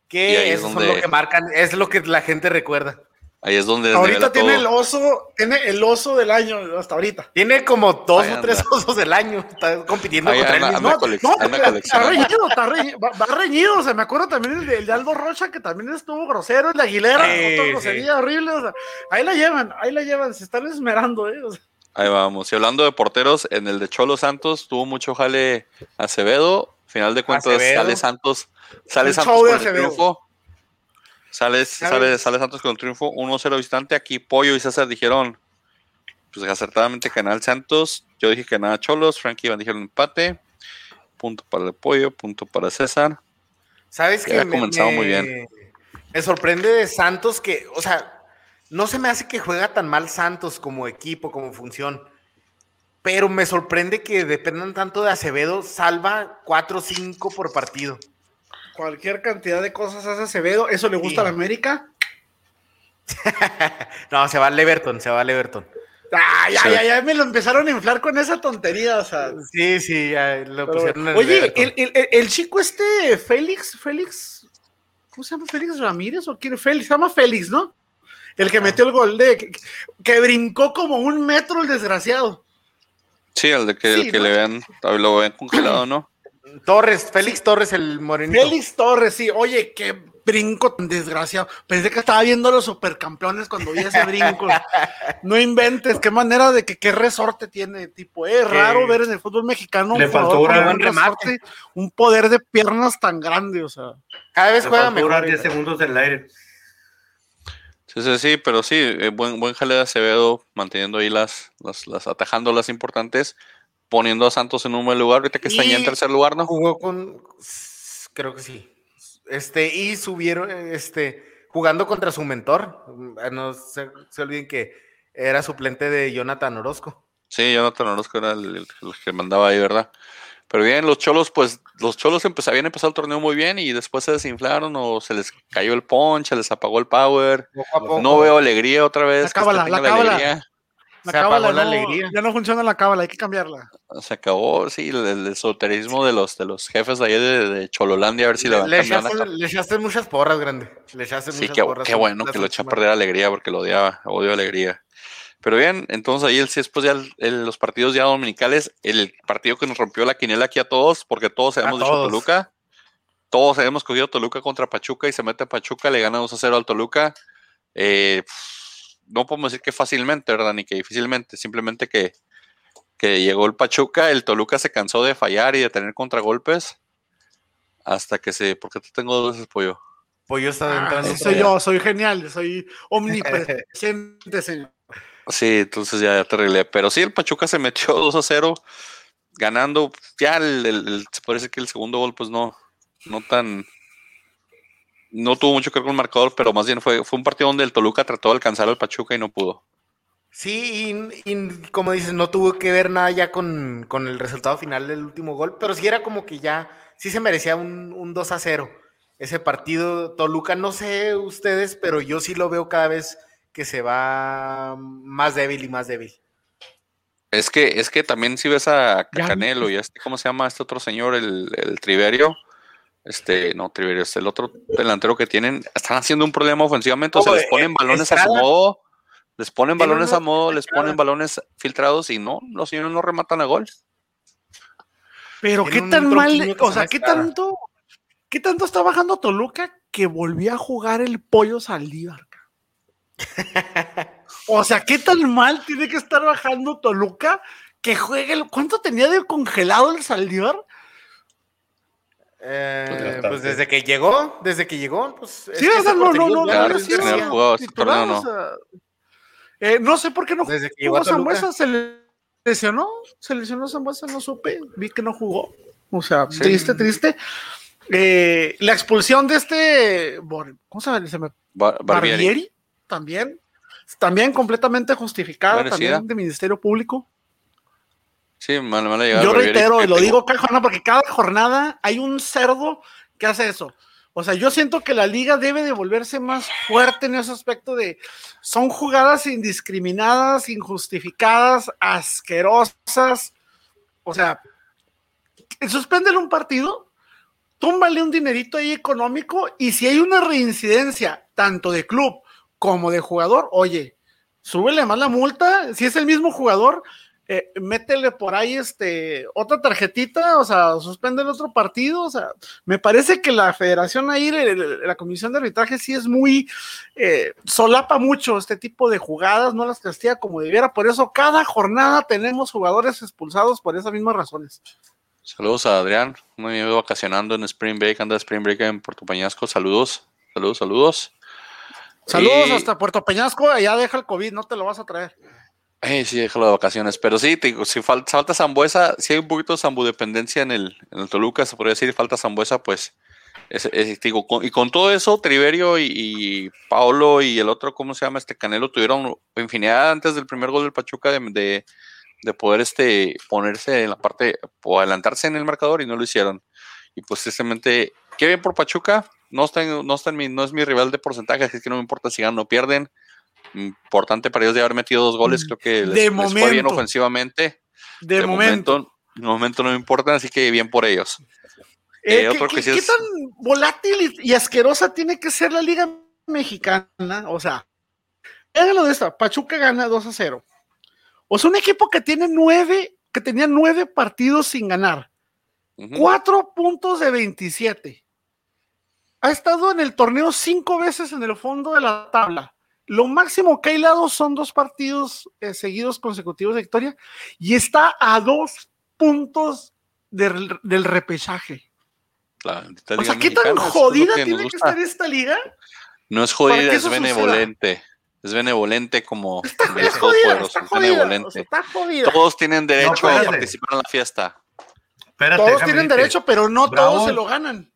que es esos donde- son lo que marcan, es lo que la gente recuerda. Ahí es donde Ahorita tiene el oso, tiene el oso del año hasta ahorita. Tiene como dos Ahí o tres osos del año, está compitiendo Ahí contra él anda, mismo. anda colec- No, está reñido, está reñido, va, va reñido, o sea, me acuerdo también el de, el de Aldo Rocha, que también estuvo grosero, el de Aguilera, Sí, otra sí. grosería horrible, o sea, ahí la llevan, ahí la llevan, se están esmerando, eh, o sea, Ahí vamos. Y hablando de porteros, en el de Cholo Santos tuvo mucho jale Acevedo. Final de cuentas, Acevedo. sale Santos, sale El Santos con el Acevedo. triunfo. Sale, sale, sale Santos con el triunfo 1-0 visitante. Aquí Pollo y César dijeron, pues acertadamente Canal Santos. Yo dije que nada Cholos. Frankie Iván dijeron empate. Punto para el Pollo, punto para César. ¿Sabes que había comenzado muy bien. Me sorprende de Santos que, o sea, no se me hace que juega tan mal Santos como equipo, como función. Pero me sorprende que dependan tanto de Acevedo, salva 4 o 5 por partido. Cualquier cantidad de cosas hace Acevedo, eso le gusta Sí. a la América. [laughs] No, se va al Everton, se va al Everton. Ay, Sí. ay, ay, ay, me lo empezaron a inflar con esa tontería, o sea. Sí, sí, ya lo pero pusieron en Oye, el, el- el- el chico este, Félix, Félix, ¿cómo se llama? ¿Félix Ramírez o quién? Félix, se llama Félix, ¿no? El que metió el gol de, que, que brincó como un metro el desgraciado. Sí, el de que, el que ¿no? le vean, lo ven congelado, [clears throat] ¿no? Torres, Félix Torres, el morenito. Félix Torres, sí, oye, qué brinco tan desgraciado. Pensé que estaba viendo a los supercampeones cuando vi ese brinco. [laughs] no inventes, qué manera de que qué resorte tiene, tipo, es raro ver en el fútbol mexicano Le un faltó un remate. resorte, un poder de piernas tan grande, o sea. Cada vez Le juega faltó mejor. durar 10 segundos en el aire. Sí, sí, sí, pero sí, eh, buen, buen jale de Acevedo, manteniendo ahí las, las, las, atajando las importantes, poniendo a Santos en un buen lugar, ahorita que está ya en tercer lugar, ¿no? Jugó con, Creo que sí. Este, y subieron, este, jugando contra su mentor. No se, se olviden que era suplente de Jonathan Orozco. Sí, Jonathan Orozco era el, el- el que mandaba ahí, ¿verdad? Pero bien, los cholos, pues, los cholos empez- habían empezado el torneo muy bien y después se desinflaron o se les cayó el punch, se les apagó el power. Poco a poco. No veo alegría otra vez. La cábala, la cábala. La Se apagó cábala la no- alegría. Ya no funciona la cábala, hay que cambiarla. Se acabó, sí, el, el esoterismo de los, de los jefes de ahí de, de Chololandia, a ver si le van le, echaste, le echaste muchas porras, grande. Le echaste Sí, muchas qué, porras. qué bueno que lo eché a perder alegría porque lo odiaba, odio alegría. Pero bien, entonces ahí el, sí, después ya el- el- los partidos ya dominicales, el partido que nos rompió la quiniela aquí a todos, porque todos habíamos dicho todos. Toluca, todos habíamos cogido Toluca contra Pachuca y se mete Pachuca, le gana 2 a 0 al Toluca. Eh, no podemos decir que fácilmente, ¿verdad? Ni que difícilmente, simplemente que, que llegó el Pachuca, el Toluca se cansó de fallar y de tener contragolpes hasta que se... ¿Por qué te tengo dos veces pollo? Pollo está Ah, entrando. sí, soy yo, soy genial, soy omnipresente, señor. [laughs] Sí, entonces ya, ya te arreglé. Pero sí, el Pachuca se metió [laughs] 2 a 0, ganando. Ya el, el- el- se parece que el segundo gol, pues no, no tan. No tuvo mucho que ver con el marcador, pero más bien fue, fue un partido donde el Toluca trató de alcanzar al Pachuca y no pudo. Sí, y, y como dices, no tuvo que ver nada ya con, con el resultado final del último gol, pero sí era como que ya, sí se merecía un, un 2 a 0. Ese partido, Toluca, no sé ustedes, pero yo sí lo veo cada vez que se va más débil y más débil. Es que, es que también si ves a Ya Canelo y a este, ¿cómo se llama este otro señor? El, el Triverio. Este, no, Triverio, es el otro delantero que tienen. Están haciendo un problema ofensivamente. O sea, les ponen eh, balones a su Estrada. modo. Les ponen balones a modo, les Estrada. ponen balones filtrados y no, los señores no rematan a gol. Pero qué tan mal, o se sea, qué Estrada. tanto, qué tanto está bajando Toluca que volvió a jugar el pollo Saldívar. O sea, qué tan mal tiene que estar bajando Toluca que juegue el, ¿cuánto tenía de congelado el Saldívar? Eh, bastante. pues desde que llegó, desde que llegó, pues. es Sí, que ese no, no, no, no, no, no, jugado este titular, torneo, o sea, eh, no sé por qué no Desde que jugó. Zambuesa, se le lesionó, se lesionó Zambuesa, no supe, vi que no jugó. O sea, Sí. triste, triste. Eh, la expulsión de este, ¿cómo se llama? Se me Bar- Barbieri. Barbieri, también, también completamente justificada, también de Ministerio Público. Sí, llegada Yo reitero, y lo tengo- digo cada jornada, porque cada jornada hay un cerdo que hace eso. O sea, yo siento que la liga debe de volverse más fuerte en ese aspecto de son jugadas indiscriminadas, injustificadas, asquerosas. O sea, suspéndele un partido, túmbale un dinerito ahí económico y si hay una reincidencia tanto de club como de jugador, oye, súbele más la multa, si es el mismo jugador, eh, métele por ahí este otra tarjetita, o sea, suspende el otro partido, o sea, me parece que la federación ahí, el- la comisión de arbitraje sí es muy, eh, solapa mucho este tipo de jugadas, no las castiga como debiera, por eso cada jornada tenemos jugadores expulsados por esas mismas razones. Saludos a Adrián, un amigo vacacionando en Spring Break, anda Spring Break en Puerto Peñasco. Saludos, saludos, saludos. Saludos Y- hasta Puerto Peñasco, allá deja el COVID, no te lo vas a traer. Eh, sí, déjalo de vacaciones. Pero sí, te digo, si falta, falta Zambuesa, si hay un poquito de zambudependencia en el, en el Toluca, se podría decir, falta Zambuesa, pues. es- digo, con- y con todo eso, Triverio y, Paolo y el otro, ¿cómo se llama? Este Canelo tuvieron infinidad antes del primer gol del Pachuca de, de, de poder este, ponerse en la parte o adelantarse en el marcador y no lo hicieron. Y pues tristemente, qué bien por Pachuca. No, está en- no, está en mi, no es mi rival de porcentaje, así que no me importa si ganan o pierden. Importante para ellos de haber metido dos goles, creo que les, De les fue bien ofensivamente. De, momento. de momento no me importa, así que bien por ellos. Eh, Eh, ¿qué, que qué- sí qué es- tan volátil y, y asquerosa tiene que ser la liga mexicana? O sea, háganlo de esta, Pachuca gana 2 a 0. O sea, un equipo que tiene nueve, que tenía nueve partidos sin ganar, Ujú. cuatro puntos de 27. Ha estado en el torneo cinco veces en el fondo de la tabla. Lo máximo que ha hilado son dos partidos eh, seguidos consecutivos de victoria y está a dos puntos del, del repechaje. La O sea, ¿qué tan jodida que tiene que estar esta liga? No es jodida, es suceda? benevolente. Es benevolente como Está, jodida, está es jodida. benevolente. o sea, está jodida. Todos tienen derecho a participar en la fiesta. Espérate, Todos tienen decirte. derecho, pero no Bravo. todos se lo ganan.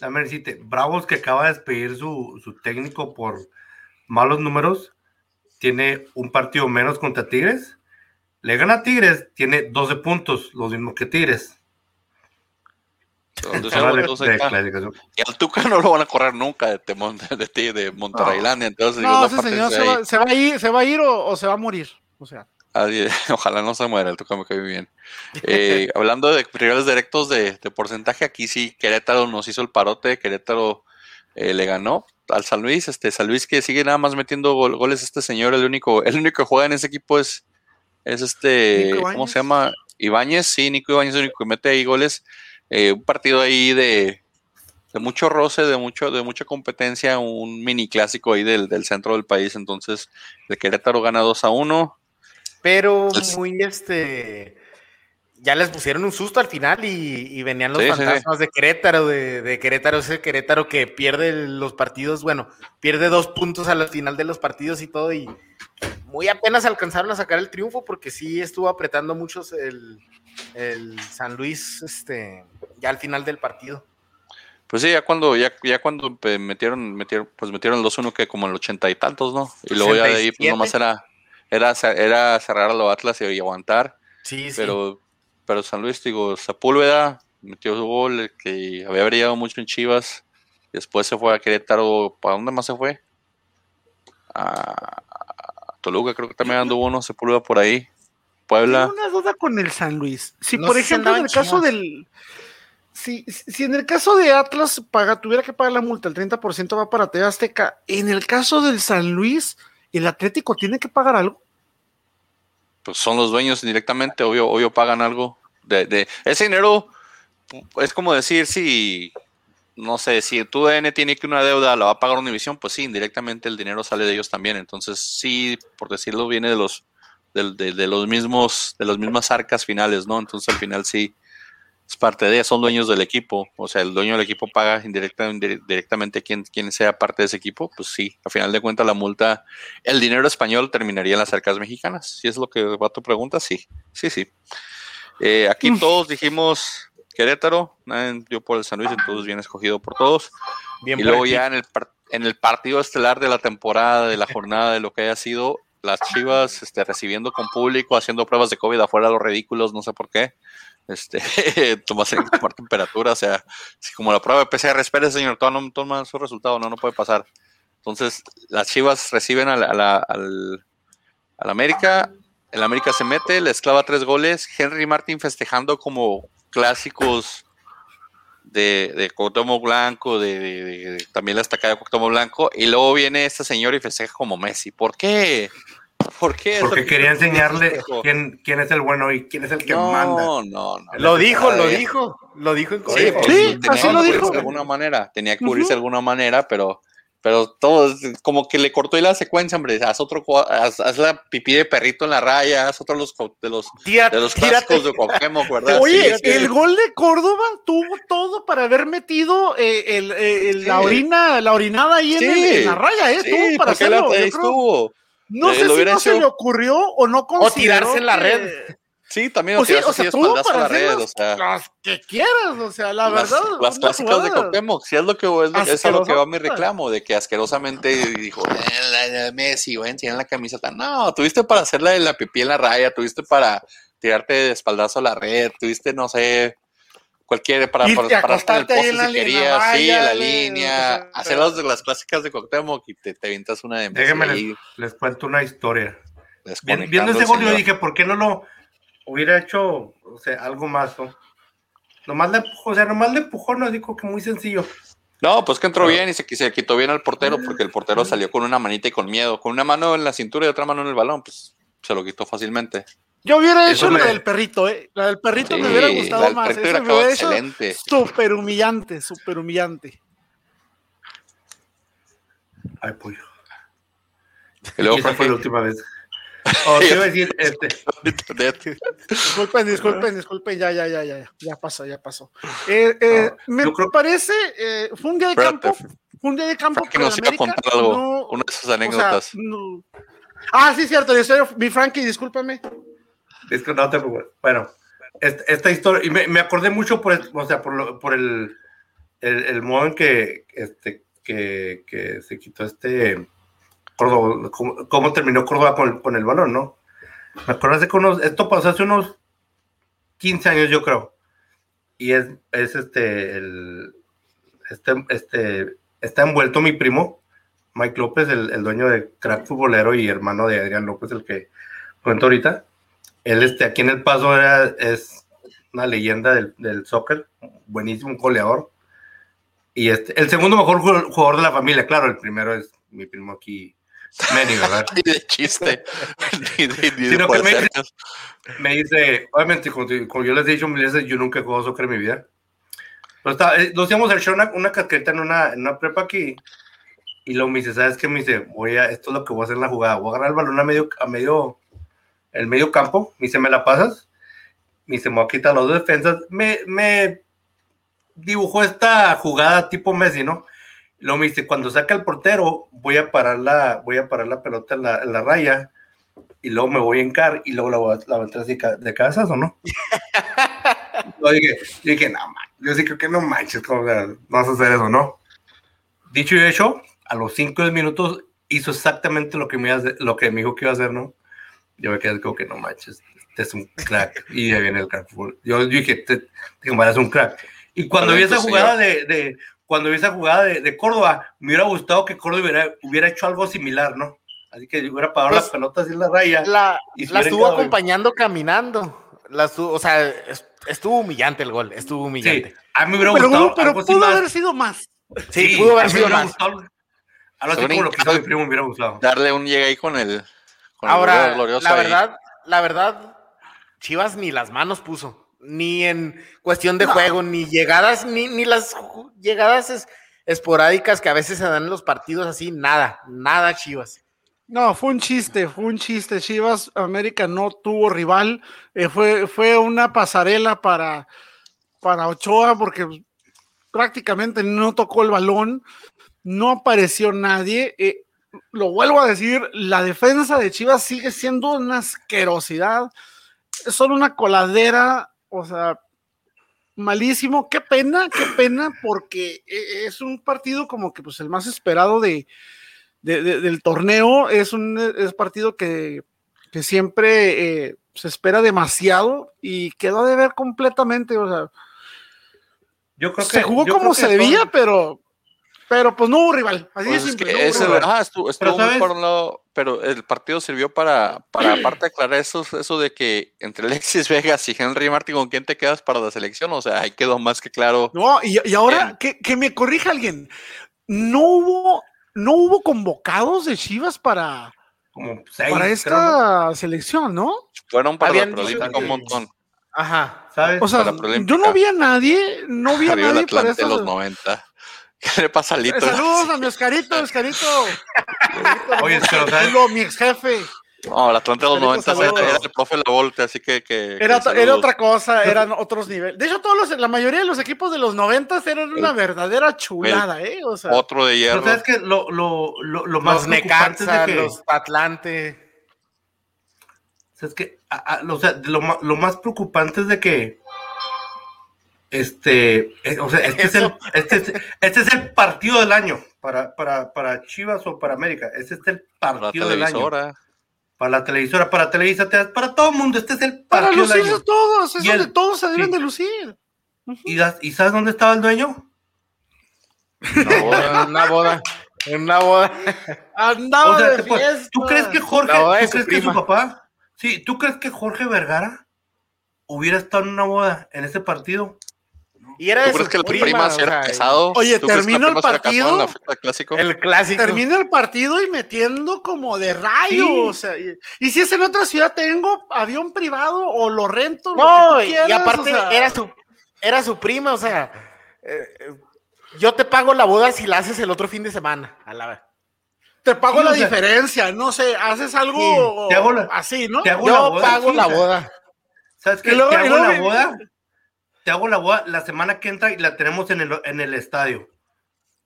Déjame decirte, Bravos que acaba de despedir su, su técnico por malos números, tiene un partido menos contra Tigres. Le gana a Tigres, tiene 12 puntos, los mismos que Tigres. De acá, y al Tuca no lo van a correr nunca de, de, de, Monterreylandia. Entonces, No, ese señor se va, se va a ir, se va a ir o, o se va a morir. O sea, [laughs] ojalá no se muera, el Tuca me cae bien. [laughs] Eh, hablando de rivales directos de, de porcentaje, aquí sí, Querétaro nos hizo el parote, Querétaro eh, le ganó al San Luis, este San Luis que sigue nada más metiendo gol- goles este señor, el único, el único que juega en ese equipo es, es este, ¿Nico ¿cómo se llama? Ibáñez, sí, Nico Ibáñez es el único que mete ahí goles. Eh, un partido ahí de, de mucho roce, de mucho, de mucha competencia, un mini clásico ahí del, del centro del país. Entonces, el Querétaro gana 2 a 1. Pero muy este. Ya les pusieron un susto al final y, y venían los Sí, sí, sí. fantasmas de Querétaro, de, de Querétaro, ese Querétaro que pierde los partidos, bueno, pierde dos puntos al final de los partidos y todo, y muy apenas alcanzaron a sacar el triunfo porque sí estuvo apretando muchos el, el San Luis, este, ya al final del partido. Pues sí, ya cuando, ya, ya cuando metieron, metieron, pues metieron el 2-1 que como el ochenta y tantos, ¿no? Y luego ya de ahí pues 87. nomás era, era, era cerrar a los Atlas y, aguantar. Sí, sí. Pero, San Luis, digo, Sepúlveda metió su gol que había brillado mucho en Chivas. Y después se fue a Querétaro. ¿Para dónde más se fue? A Toluca, creo que también anduvo uno, Sepúlveda por ahí. Puebla. tengo una duda con el San Luis. Si No por ejemplo en el caso Chivas. del si, si en el caso de Atlas paga, tuviera que pagar la multa, el 30% va para TV Azteca. En el caso del San Luis, el Atlético tiene que pagar algo. Pues son los dueños directamente, obvio, obvio pagan algo. De, de, ese dinero es como decir si, no sé, si tu DN tiene que una deuda la va a pagar Univision, pues sí, indirectamente el dinero sale de ellos también. Entonces sí, por decirlo, viene de los de los mismos, de las mismas arcas finales, ¿no? Entonces al final sí es parte de, son dueños del equipo, o sea, el dueño del equipo paga indirecta, indire- directamente quien, quien sea parte de ese equipo, pues sí, a final de cuentas la multa, el dinero español terminaría en las arcas mexicanas, si es lo que va tu pregunta, sí, sí, sí. Eh, aquí Mm. todos dijimos Querétaro, nadie dio por el San Luis, entonces bien escogido por todos. Bien y luego ya en el, en el partido estelar de la temporada, de la jornada, de lo que haya sido, las Chivas este, recibiendo con público, haciendo pruebas de COVID afuera, los ridículos, no sé por qué. Este, [laughs] tomas en tomar temperatura, o sea, si como la prueba de PCR, espere señor, toma, toma su resultado, no, no puede pasar. Entonces, las Chivas reciben a la- la- al, al América, el América se mete, les clava tres goles, Henry Martin festejando como clásicos de, de Cuauhtémoc Blanco, de, de- de- de- también la estacada de Cuauhtémoc Blanco, y luego viene este señor y festeja como Messi. ¿Por qué? ¿Por qué? Porque quería enseñarle [laughs] quién, quién es el bueno y quién es el que no, manda. No, no, Lo dijo, lo dijo, lo dijo en Sí, Corea. pues, Sí, tenía así que lo dijo. de alguna manera, tenía que cubrirse de alguna manera, pero, pero todo, como que le cortó ahí la secuencia, hombre, haz otro, haz, haz la pipí de perrito en la raya, haz otro de los, de los, Tira- de los clásicos de Cuauhtémoc, ¿verdad? Oye, Sí, sí. el gol de Córdoba tuvo todo para haber metido eh, el- el- la orina, la orinada ahí en, el- en la raya, ¿eh? Sí, Tuvo para la- hacerlo. ahí yo creo. estuvo. No Eh, sé si no se le ocurrió o no consideró tirarse en la red. Sí, también Pues sí, o sea, a para la hacer red, las, o sea, las que quieras, o sea, la las, verdad. las clásicas de Cuauhtémoc, sí es lo que es, lo- es a lo que va mi reclamo, de que asquerosamente dijo, "Eh, la- la Messi, voy a enseñar la camiseta. No, tuviste para hacerla de la pipí en la raya, tuviste para tirarte de espaldazo a la red, tuviste, no sé, cualquier, para, para pararte en el poste en la si querías, sí, en la línea, o sea, hacer las, las clásicas de Cuauhtémoc y te, te una de Messi Déjenme les, les cuento una historia. Viendo ese gol, yo dije, ¿por qué no lo hubiera hecho, o sea, algo más, no? Nomás le empujó, o sea, nomás le empujó, no digo que muy sencillo. No, pues que entró bien y se, se quitó bien al portero porque el portero salió con una manita y con miedo, con una mano en la cintura y otra mano en el balón, pues se lo quitó fácilmente. Yo hubiera Eso hecho me- la del perrito, ¿eh? La del perrito Sí, me hubiera la gustado del más. perrito Eso hubiera me quedado hubiera excelente. súper humillante, súper humillante. Ay, pollo. Y luego Y esa fue la última vez. [laughs] Te iba a decir, este, [laughs] Disculpen, disculpen, disculpen, ya, ya, ya, ya, ya, ya pasó, ya pasó. Eh, eh, No, me creo- parece, eh, fue un día de Espérate, campo, fue un día de campo para nos el iba a América, contar algo, no- una de sus o sea, anécdotas. no- Ah, sí, cierto, yo soy mi Frankie, discúlpame. es que no te preocupes. Bueno, esta, esta historia, y me, me acordé mucho por, el- o sea, por, lo- por el, el, el modo en que, este, que, que se quitó este Córdoba, cómo, cómo terminó Córdoba con, el balón, ¿no? Me acuerdo hace que unos, esto pasó hace unos 15 años, yo creo. Y es, es este, este, este, está envuelto mi primo, Mike López, el, dueño de Crack Futbolero y hermano de Adrián López, el que cuento ahorita. Él, este, aquí en El Paso era, es una leyenda del, del soccer, buenísimo, goleador. Y este, el segundo mejor jug- jugador de la familia, claro, el primero es mi primo aquí, de chiste. [laughs] ni de, ni de Sino que me- me dice, obviamente, como, yo les he dicho yo nunca he jugado soccer en mi vida. Pero está, eh, nos íbamos al show una, una casqueta en una, en una prepa aquí. Y luego me dice, ¿sabes qué? Me dice, voy a, esto es lo que voy a hacer en la jugada. Voy a agarrar el balón a medio, a medio, el medio campo. Me dice, ¿me la pasas? Me dice, me voy a quitar las dos defensas. Me, me dibujó esta jugada tipo Messi, ¿no? Luego me dice, cuando saca el portero, voy a parar la, voy a parar la pelota en la, en la raya y luego me voy a encar y luego la voy a, la voy a entrar de cabezas o no. [laughs] yo dije, dije, no, man, yo sí creo que no manches, como, o sea, no vas a hacer eso, ¿no? Dicho y hecho, a los 5 minutos hizo exactamente lo que me, lo que me dijo que iba a hacer, ¿no? Yo me quedé como que no manches, este es un crack. Y ahí viene el crack. Yo, yo dije, te, te es un crack. Y cuando vi esa jugada de, de- cuando vi esa jugada de, de Córdoba, me hubiera gustado que Córdoba hubiera, hubiera hecho algo similar, ¿no? Así que hubiera parado Pues, las pelotas en la raya. La, Y la estuvo bien. acompañando caminando. La estuvo- o sea, es- estuvo humillante el gol, estuvo Sí, humillante. a mí me hubiera Pero, gustado pero algo así pudo más. haber sido más. Sí, pudo a haber sido más. gustado así Se como lo que hizo mi primo me hubiera gustado. Darle un llegue ahí con el. Con el Ahora, glorioso la ahí. verdad, la verdad, Chivas ni las manos puso, ni en cuestión de juego, ni llegadas, ni, ni las llegadas es- esporádicas que a veces se dan en los partidos así, nada, nada Chivas. No, fue un chiste, fue un chiste. Chivas América no tuvo rival. eh, fue, fue una pasarela para, para Ochoa porque prácticamente no tocó el balón, no apareció nadie. eh, lo vuelvo a decir, la defensa de Chivas sigue siendo una asquerosidad. Son una coladera, o sea, malísimo. Qué pena, qué pena, porque eh, es un partido como que pues el más esperado de, de- de- del torneo. Es un es partido que, que siempre eh, se espera demasiado y quedó de ver completamente. O sea, Yo creo que se jugó yo como creo que se debía, son- pero, pero pues no hubo rival. Así Pues de es simple. que no hubo ese- rival. ah, estuvo, estuvo muy ¿sabes? por un lado, pero el partido sirvió para, para aparte aclarar eso, eso de que entre [laughs] Alexis Vegas y Henry Martin, ¿con quién te quedas para la selección? O sea, ahí quedó más que claro. No, y, y ahora Bien. que, que me corrija alguien, no hubo, no hubo convocados de Chivas para, como seis, para esta ¿no? selección, ¿no? Fueron para Habían la Prolímpica un montón. Ajá. ¿Sabes? O sea, yo no vi a nadie, no vi a nadie para Atlante de esta. los 90. [laughs] ¿Qué le pasa a Lito? Saludos a mi Oscarito, Oscarito. Oye, pero ¿sabes? Mi ex jefe. No, el Atlante de los 90 Saludos. era, el profe La Volte, así que. que Era, era otra cosa, eran otros niveles. De hecho, todos los, la mayoría de los equipos de los 90 eran una verdadera chulada, ¿eh? O sea, Otro de Pero hierro. sabes que lo, lo, lo, lo más Los preocupante Necaxa, es de que, los Atlante. es que a- a- o sea, lo, lo más preocupante es de que este, eh, o sea, este es, el, este, es, este es el partido del año para, para, para Chivas o para América. Este es el La partido del año. televisora. Para la televisora, para Televisa, te- para todo el mundo. Este es el para partido del lucirse año. todos, es Y el- donde todos se deben sí. de lucir. ¿Y, das- ¿Y sabes dónde estaba el dueño? Una boda. En una boda. En una boda. Andaba O sea, de fiesta. ¿tú crees que Jorge, tú crees que su papá, sí, tú crees que Jorge Vergara hubiera estado en una boda en ese partido? Y era ¿Tú crees que el prima, prima se era sea, casado? Oye, ¿Tú crees que la termina el partido? El clásico. Termina el partido y metiendo como de rayo. Sí. O sea, y, y si es en otra ciudad, tengo avión privado o lo rento. lo No, que tú y- quieras, y aparte o sea, era su era su prima, o sea, eh, eh, yo te pago la boda si la haces el otro fin de semana. A la Te pago Sí, la o sea, diferencia, no sé, haces algo te hago la- así, ¿no? te hago- yo la boda, pago sí, la boda. ¿Sabes qué? Y luego- te y hago luego la boda, te hago la boda la semana que entra y la tenemos en el, en el estadio.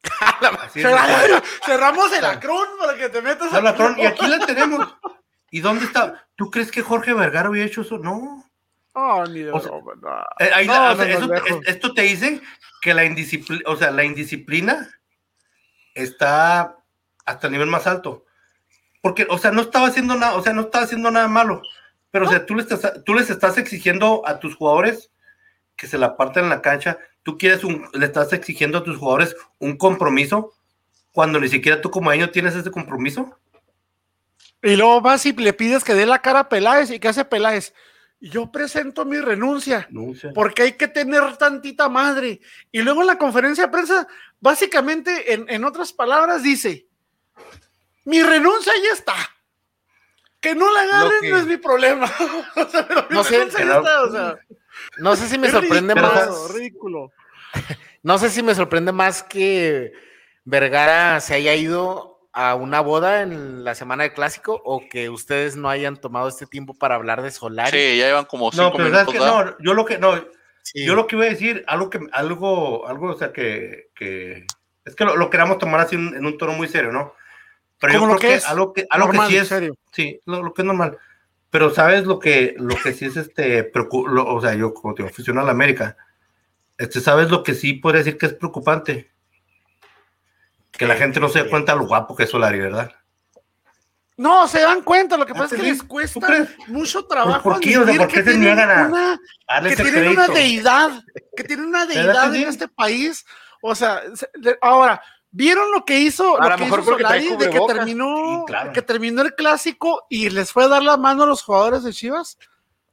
[laughs] Así es. Cerra- Cerramos el acrón para que te metas aquí. tron- y aquí la [laughs] tenemos. ¿Y dónde está? ¿Tú crees que Jorge Vergara hubiera hecho eso? No. Oh, ni de O sea, broma, no. Ahí No, la- o no sea, nos eso te- lejos. es- esto te dice que la indisciplina, o sea, la indisciplina está hasta el nivel más alto. Porque, o sea, no estaba haciendo nada, o sea, no estaba haciendo nada malo. Pero, o sea, tú, estás, tú les estás exigiendo a tus jugadores que se la parten en la cancha. Tú quieres un, le estás exigiendo a tus jugadores un compromiso cuando ni siquiera tú como año tienes ese compromiso. Y luego vas y le pides que dé la cara a Peláez. ¿Y qué hace Peláez? Yo presento mi renuncia, porque hay que tener tantita madre. Y luego en la conferencia de prensa, básicamente, en, otras palabras, dice, mi renuncia ya está. Que no la agarren no es mi problema. [laughs] no, sé, no sé si me sorprende más. Ridículo. [laughs] No sé si me sorprende más que Vergara se haya ido a una boda en la semana de clásico o que ustedes no hayan tomado este tiempo para hablar de Solari. Sí, ya llevan como cinco no, pero minutos. que no, yo lo que no, yo lo que iba a decir, algo que, algo, algo, o sea, que, que es que lo, queramos tomar así en, un tono muy serio, ¿no? Pero yo creo que, es algo que, algo que sí es, serio. sí, lo, que es normal. Pero sabes lo que, lo que sí es este, o sea, yo como te aficionado a la América, este, sabes lo que sí podría decir que es preocupante que la gente no se dé cuenta lo guapo que es Solari, ¿verdad? No, se dan cuenta, lo que pasa es que les cuesta mucho trabajo. ¿Por qué? O sea, ¿por qué se niegan a, que tienen una deidad, que tienen una deidad en este país. O sea, ahora, ¿vieron lo que hizo, lo que hizo Solari de que terminó, que terminó el clásico y les fue a dar la mano a los jugadores de Chivas?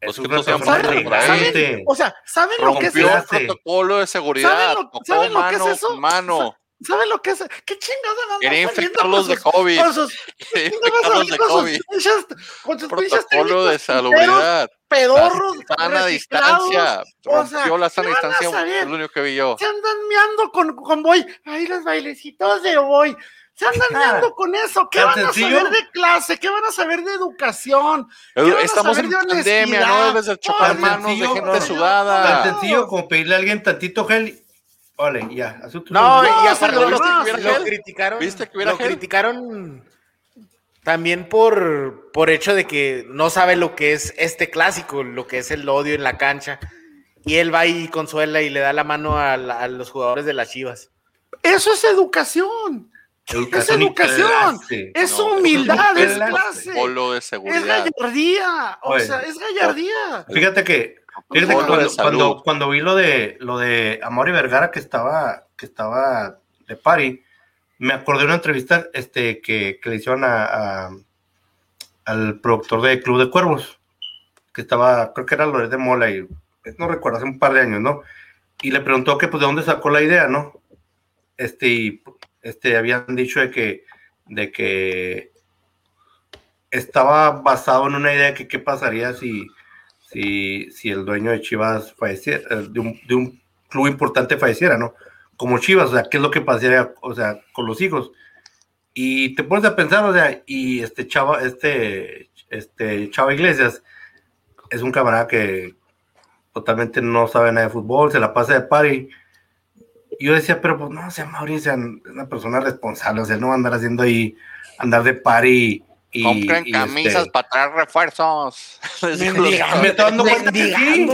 Pues que no ¿Saben? O sea, ¿saben lo que es eso? el protocolo de seguridad. ¿Saben lo, ¿saben lo que es eso? Mano. ¿Saben lo que es? ¿Qué chingados Quería infectarlos de COVID. Con sus, [laughs] infectarlos de COVID. Con sus Protocolo de salubridad. Pedorros. Sana distancia. O sea, la sana distancia. Es lo único que vi yo. Se andan meando con, con Boy. Ahí los bailecitos de Boy. Se andan [laughs] meando con eso. ¿Qué van a saber de clase? ¿Qué van a saber de educación? Estamos en pandemia, no debes de chocar manos de gente sudada. Tan sencillo como pedirle a alguien tantito gel Ole, ya. No, y aparte lo, lo, criticaron. ¿Viste que lo criticaron también por, por hecho de que no sabe lo que es este clásico, lo que es el odio en la cancha. Y él va y consuela y le da la mano a, los jugadores de las Chivas. Eso es educación. es educación, es humildad, es clase, es gallardía, o sea, es gallardía. Fíjate que cuando, cuando, vi lo de lo de Amor y Vergara que estaba, que estaba de pari, me acordé de una entrevista este, que, le hicieron a, al productor de Club de Cuervos, que estaba, creo que era Loret de Mola, y no recuerdo, hace un par de años, ¿no? Y le preguntó que, pues, de dónde sacó la idea, ¿no? Este, este, habían dicho de que, de que estaba basado en una idea de que qué pasaría si, si, si el dueño de Chivas falleciera, eh, de un, de un, club importante falleciera, ¿no? Como Chivas, o sea, ¿qué es lo que pasaría, o sea, con los hijos? Y te pones a pensar, o sea, y este chava, este, este Chava Iglesias es un camarada que totalmente no sabe nada de fútbol, se la pasa de party. Y yo decía, pero pues no, o sea, Mauricio es una persona responsable, o sea, no andar haciendo ahí, andar de party y, Compren camisas este, para traer refuerzos. [laughs] me estoy dando cuenta que sí.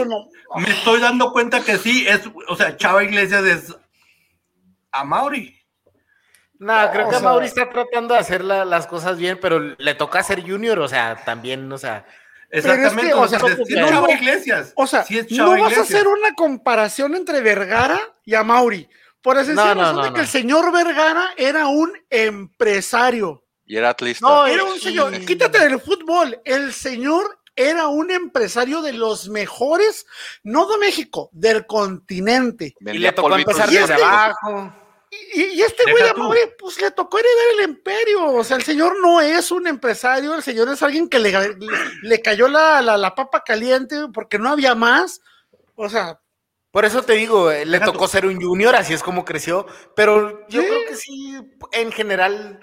Me estoy dando cuenta que sí. Es, o sea, Chava Iglesias es a Mauri. No, creo que Mauri está tratando de hacer las cosas bien, pero le toca ser junior, o sea, también, o sea. Exactamente, o sea, Chava Iglesias. O sea, no vas a hacer una comparación entre Vergara y a Mauri. Por eso no, que el señor Vergara era un empresario. Y era atlista. No, era un señor. Quítate del fútbol. El señor era un empresario de los mejores, no de México, del continente. y le tocó empezar desde este abajo. Y, este güey de pues le tocó heredar el imperio. O sea, el señor no es un empresario, el señor es alguien que le, le, cayó la, la, papa caliente porque no había más. O sea. Por eso te digo, eh, le tocó ser un junior, así es como creció. Pero yo creo que sí, en general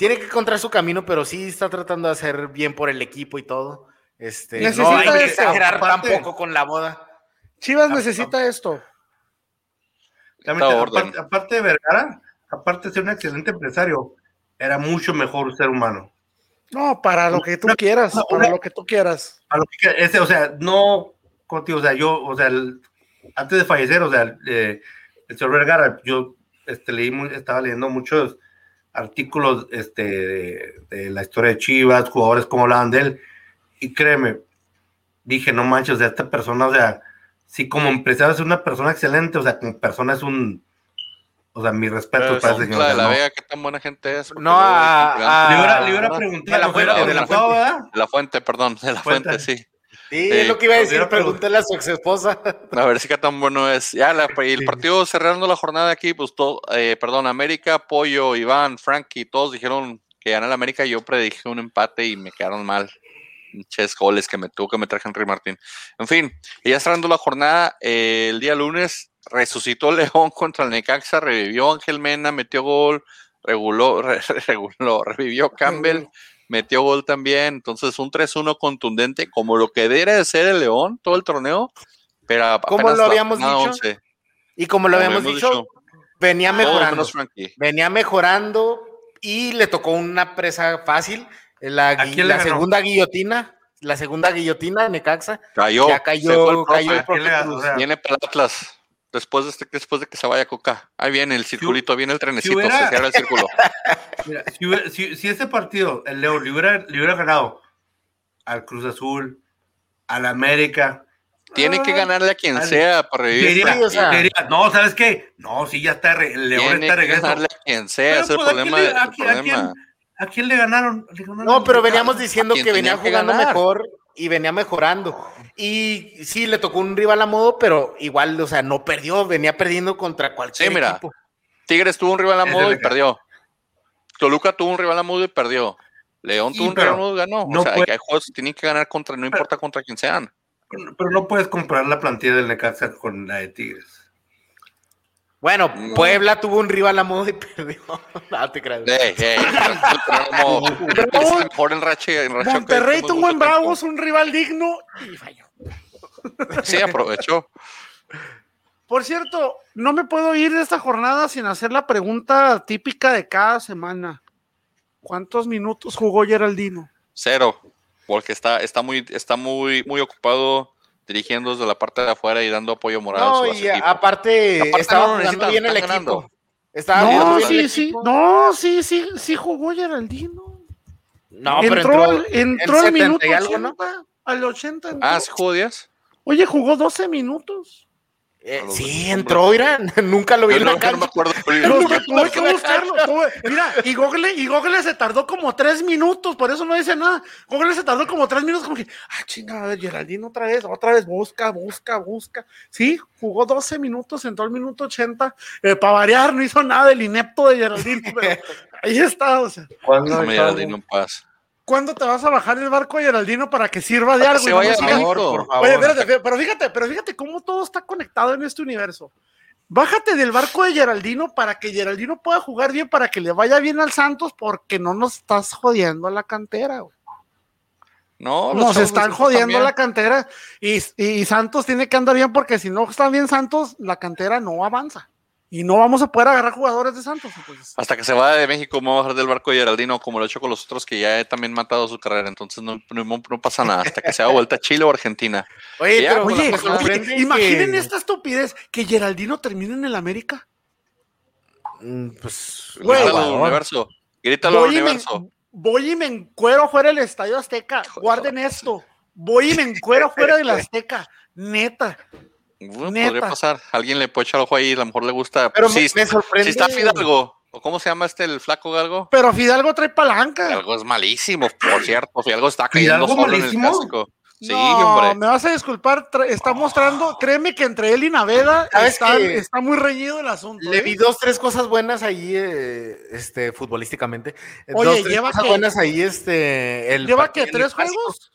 tiene que encontrar su camino, pero sí está tratando de hacer bien por el equipo y todo. Este, necesita no hay que exagerar tampoco con la boda. Chivas necesita esto. Aparte, de Vergara, aparte de ser un excelente empresario, era mucho mejor ser humano. No, para lo que tú quieras, para lo que tú quieras. o sea, no contigo, o sea, yo, o sea, antes de fallecer, o sea, eh, el señor Vergara, yo este, leí, estaba leyendo muchos artículos este, de, de, la historia de Chivas, jugadores como hablaban de él, y créeme, dije, no manches, de esta persona, o sea, sí, como empresario es una persona excelente, o sea, como persona es un, o sea, mi respeto para ese señor. de la Vega, qué tan buena gente es. No, a, a, le, hubiera, le hubiera preguntado. De la fuente, de la fuente, de la fuente perdón, de la fuente, fuente sí. Es lo que iba a decir, pregúntale a su ex esposa. [laughs] A ver si qué tan bueno es. Ya, la, el partido cerrando la jornada aquí, pues todo, eh, perdón, América, Pollo, Iván, Frankie, todos dijeron que gana el América. Yo predije un empate y me quedaron mal. Ches goles que me tuvo que meter Henry Martín. En fin, ya cerrando la jornada, eh, el día lunes resucitó León [laughs] contra el Necaxa, revivió Ángel Mena, metió gol, reguló, [laughs] re, reguló revivió Campbell metió gol también, entonces un 3-1 contundente, como lo que debe de ser el León todo el torneo, pero como lo habíamos dicho, 11. y como lo habíamos, habíamos dicho, dicho, venía mejorando, venía mejorando y le tocó una presa fácil, la, la segunda guillotina, la segunda guillotina de Necaxa, cayó, ya cayó, cayó el Viene para Atlas. Después de, este, después de que se vaya Coca. Ahí viene el circulito, viene el trenecito, si hubiera, se cierra el círculo. [laughs] Mira, si, hubiera, si, si, ese partido, el León, le hubiera, le hubiera ganado al Cruz Azul, al América. Tiene ah, que ganarle a quien al, sea para revivir. Diría, o sea, diría, no, ¿sabes qué? No, sí, ya está, el León tiene está regreso. que ganarle a quien sea, pero, es el pues, problema. ¿a quién, el a, quién, problema. ¿A quién le ganaron? Le ganaron no, pero veníamos diciendo que venía jugando ganar. mejor y venía mejorando. Y sí, le tocó un rival a modo, pero igual, o sea, no perdió, venía perdiendo contra cualquier Sí, mira, equipo. Tigres tuvo un rival a modo y perdió. Toluca tuvo un rival a modo y perdió. León Sí, tuvo un rival a modo y ganó. no o sea, puede- hay juegos que tienen que ganar contra, no importa contra quién sean. Pero no puedes comparar la plantilla del Necaxa con la de Tigres. Bueno, No. Puebla tuvo un rival a modo y [laughs] perdió. no te creas. Ey, ey, como- es el mejor en racha. En racha que Monterrey tuvo en Bravos un rival digno y falló. Sí, aprovechó. Por cierto, no me puedo ir de esta jornada sin hacer la pregunta típica de cada semana. ¿Cuántos minutos jugó Geraldino? Cero. Porque está, está muy, está muy, muy ocupado dirigiendo desde la parte de afuera y dando apoyo moral a No, su, a su y equipo. aparte, Aparte estaba no jugando bien el equipo. ganando. Estaba jugando No, bien el sí, sí, equipo. no, sí, sí, sí jugó Geraldino. No, pero entró, entró, al- entró al 70 minuto y algo, 80, ¿no? al 80. entró. Ah, ¿sí jugó 10? Oye, jugó 12 minutos. Eh, sí, entró, mira, [laughs] nunca lo vi Yo en no, la yo no me cancha. acuerdo. Tuve, tuve que buscarlo. tuve- mira, y Google, y Google se tardó como tres minutos, por eso no dice nada. Google se tardó como tres minutos, como que, ah, chinga, a ver, Geraldino otra vez, otra vez, busca, busca, busca. Sí, jugó 12 minutos, entró al minuto 80. para variar, no hizo nada el inepto de Geraldino, pero [laughs] ahí está, o sea. ¿Cuándo No me ¿Cuándo te vas a bajar el barco de Geraldino para que sirva de algo? se no por favor. Oye, espérate, pero fíjate, pero fíjate cómo todo está conectado en este universo. Bájate del barco de Geraldino para que Geraldino pueda jugar bien, para que le vaya bien al Santos, porque no nos estás jodiendo a la cantera. güey. No, Nos están jodiendo también. la cantera y, y Santos tiene que andar bien porque si no está bien Santos, la cantera no avanza y no vamos a poder agarrar jugadores de Santos. entonces. Hasta que se vaya de México, me voy a bajar del barco de Geraldino, como lo he hecho con los otros que ya he también matado su carrera. Entonces no, no, no pasa nada. Hasta que se haga vuelta a Chile o Argentina. Oye, Ya, pero pues, Oye, que- imaginen esta estupidez que Geraldino termine en el América. Mm, Pues, Güey, Grítalo al universo. Grítalo al voy y, me, universo. voy y me encuero fuera del Estadio Azteca. Guarden esto. Voy y me encuero fuera del [laughs] Azteca. Neta. Bueno, podría pasar. Alguien le puede echar ojo ahí, a lo mejor le gusta. Pero si, me, me sorprende. si está Fidalgo, o cómo se llama este, el flaco Galgo. Pero Fidalgo trae palanca. Fidalgo es malísimo, por cierto. Fidalgo está cayendo ¿Fidalgo solo en el malísimo? clásico. Sí, no, hombre. me vas a disculpar. Está mostrando, créeme que entre él y Naveda ¿Sabes está, muy reñido el asunto. Le ¿eh? vi dos, tres cosas buenas ahí, eh, este, futbolísticamente. Oye, dos, tres lleva cosas que- buenas ahí, este. El ¿Lleva el ¿Tres juegos?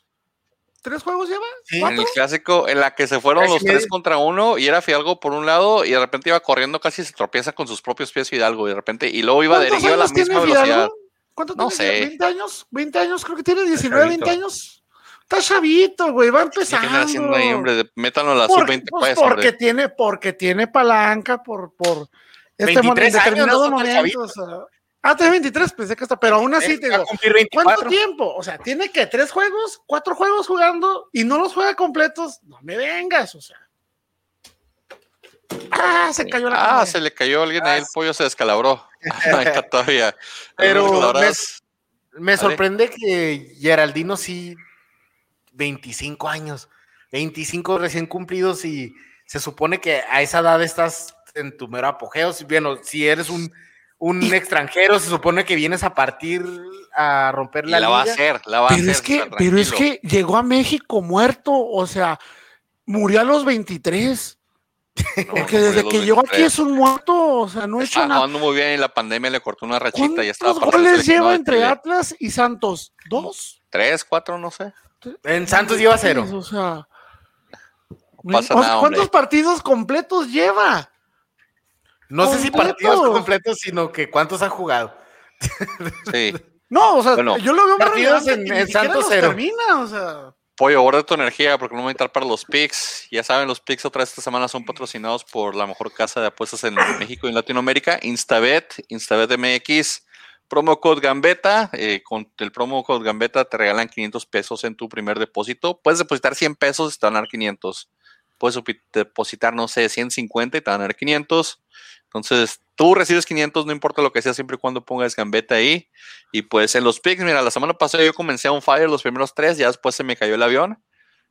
¿Tres juegos lleva? Sí. En el clásico, en la que se fueron los tres contra uno y era Fidalgo por un lado y de repente iba corriendo casi se tropieza con sus propios pies Fidalgo y de repente y luego iba ¿Cuántos dirigido a la misma velocidad. Fidalgo? ¿Cuánto No tiene? sé. ¿20 años? ¿20 años? Creo que tiene 19, 20 chavito. años. Está chavito, güey, va ¿Qué empezando. están haciendo ahí, hombre? Métanlo a la Porque, sub-20, pues, pues, porque tiene, porque tiene palanca por, por este 23 momento, en años, determinado no momento. o sea. Ah, tiene 23, pensé que está, pero aún así te digo, cumplir 24. ¿cuánto tiempo? O sea, tiene que tres juegos, cuatro juegos jugando y no los juega completos. No me vengas, o sea. Ah, se cayó la Ah, se le cayó a alguien ahí, el pollo se descalabró. [laughs] [laughs] Ahí está todavía. Pero me, sorprende que Geraldino sí, 25 años, 25 recién cumplidos y se supone que a esa edad estás en tu mero apogeo. Si, bueno, si eres un, un extranjero, se supone que vienes a partir a romper y la, la va a liga. hacer, la va a hacer. es, que, está pero es que llegó a México muerto, o sea, murió a los 23. No, Porque desde que llegó aquí 23. es un muerto, o sea, no ha hecho Estaba nada. jugando muy bien y la pandemia le cortó una rachita y ya estaba ¿Cuántos goles lleva entre Chile. Atlas y Santos? ¿Dos? Tres, cuatro, no sé. En Santos lleva cero. O sea, pasa nada, ¿cuántos hombre. partidos completos lleva? No sé si partidos completos, sino que cuántos ha jugado. [laughs] Sí. No, o sea, Bueno, yo lo veo más partidos en- en Santos cero. termina, o sea. Pollo, guarda tu energía porque no me voy a entrar para los picks. Ya saben, los picks otra vez esta semana son patrocinados por la mejor casa de apuestas en México y en Latinoamérica, Instabet, Instabet MX. Promo code Gambeta, eh, con el promo code Gambeta te regalan 500 pesos en tu primer depósito. Puedes depositar 100 pesos y te van a dar 500. Puedes depositar, no sé, 150 y te van a dar 500. Entonces, tú recibes 500, no importa lo que sea, siempre y cuando pongas Gambeta ahí. Y pues en los picks, mira, la semana pasada yo comencé a un fire los primeros tres, ya después se me cayó el avión.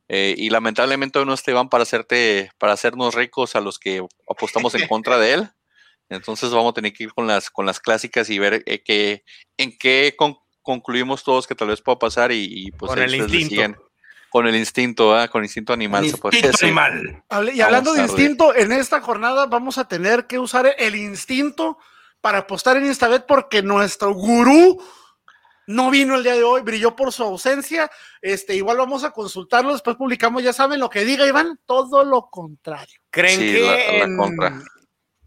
eh, y lamentablemente hoy no está Iván para hacerte, para hacernos ricos a los que apostamos en contra de él. [laughs] Entonces vamos a tener que ir con las, con las clásicas y ver eh, que, en qué con- concluimos todos que tal vez pueda pasar y, y, pues Con el instinto. Con el instinto, con instinto animal, se puede Instinto decir. animal. Hable- Y hablando de instinto, en esta jornada vamos a tener que usar el instinto para apostar en Instabet porque nuestro gurú no vino el día de hoy, brilló por su ausencia. Este, igual vamos a consultarlo, después publicamos, ya saben lo que diga Iván, todo lo contrario. ¿Creen Sí, que la- la en, contra.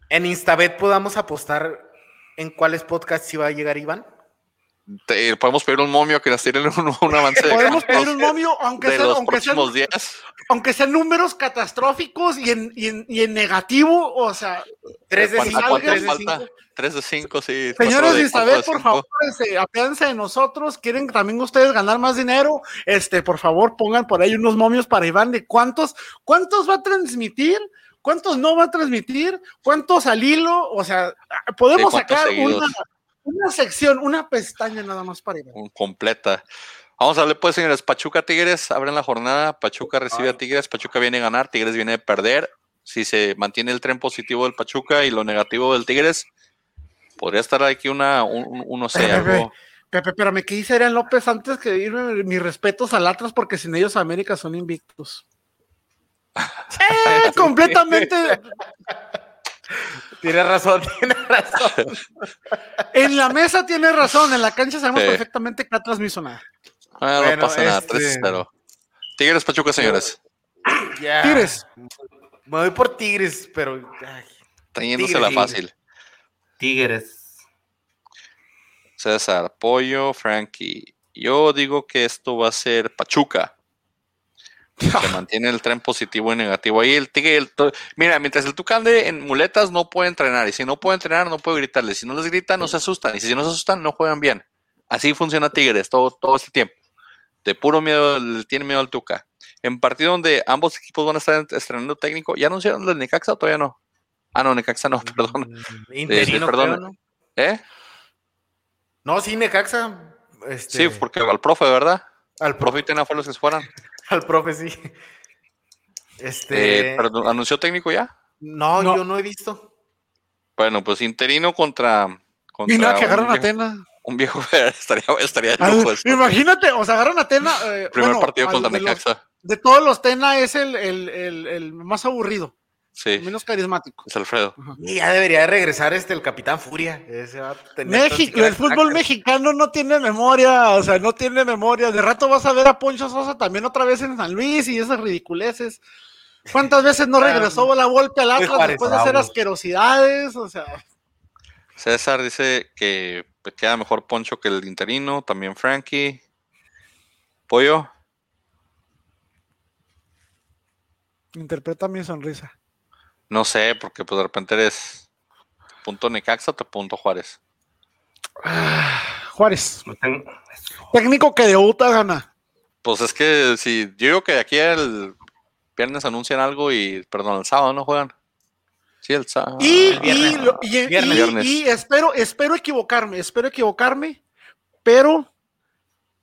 en Instabet podamos apostar en cuáles podcasts iba a llegar Iván? Te- podemos pedir un momio que nos tiren un, un avance de, Podemos pedir un momio, aunque sean, días. aunque sean números catastróficos y en, y en, y en negativo, o sea, Tres de ¿Cuánto- cinco, cuánto tres de falta? cinco. 3 de 5, sí. Señores de Instabet, por favor, este, apiádsense de nosotros. ¿Quieren también ustedes ganar más dinero? Este, por favor, pongan por ahí unos momios para Iván de cuántos, cuántos va a transmitir, cuántos no va a transmitir, cuántos al hilo. O sea, podemos Sí, cuántos sacar una, una sección, una pestaña nada más para. Un- completa. Vamos a darle pues, señores. Pachuca Tigres abren la jornada. Pachuca recibe a Tigres. Pachuca viene a ganar. Tigres viene a perder. Si se mantiene el tren positivo del Pachuca y lo negativo del Tigres, podría estar aquí una, un, un- un- no sé, Pepe, algo. Pepe, pero me dice Adrián López antes que irme mis respetos al Atlas porque sin ellos América son invictos. [laughs] Eh, completamente [laughs] Tiene razón, [laughs] tiene razón. En la mesa tiene razón, en la cancha sabemos Sí. perfectamente que Atlas no hizo nada. Ah, no pasa nada. este- 3-0. Tigres Pachuca, señores. Tigres. Me voy por Tigres, pero. ay, Está yéndose Tigres, la fácil. Tigres. César, Pollo, Frankie. Yo digo que esto va a ser Pachuca. Se mantiene el tren positivo y negativo. Ahí el tigre, el mira, mientras el Tuca ande en muletas, no puede entrenar. Y si no puede entrenar, no puede gritarle. Si no les grita, no se asustan. Y si no se asustan, no juegan bien. Así funciona Tigres todo, todo este tiempo. De puro miedo, le tiene miedo al Tuca. En partido donde ambos equipos van a estar estrenando técnico, ¿ya anunciaron el Necaxa o todavía no? Ah, no, Necaxa no, [laughs] perdón. Interino, perdón. creo, ¿no? ¿Eh? No, sí, Necaxa. Este, Sí, porque al profe, ¿verdad? al, profe, y Tena fue los que se fueran. Al profe, sí. Este. Eh, ¿Anunció técnico ya? no, No. yo no he visto. Bueno, pues interino contra. contra Y nada, que agarran a Tena. Un viejo [laughs] estaría, estaría de lujo esto. Imagínate, o sea, agarran a Tena. eh, Primer bueno, partido al- contra de, los- Necaxa. de todos los Tena es el, el- el- el más aburrido, Sí, menos carismático. es Alfredo. Y ya debería de regresar este el Capitán Furia. Ese va a tener tan México, el fútbol tacas. mexicano no tiene memoria, o sea, no tiene memoria. De rato vas a ver a Poncho Sosa también otra vez en San Luis y esas ridiculeces. ¿Cuántas veces no [laughs] Ah, regresó la golpe al Atlas después de hacer asquerosidades? O sea, César dice que queda mejor Poncho que el interino. También Frankie. Pollo. interpreta mi sonrisa. No sé, porque pues de repente eres punto Necaxa o te punto Juárez. Juárez, No tengo- técnico que debuta gana. Pues es que si yo digo que de aquí el viernes anuncian algo y, perdón, el sábado no juegan. Sí, el sábado. Y, el viernes. y lo- y-. Viernes. y espero, espero equivocarme, espero equivocarme, pero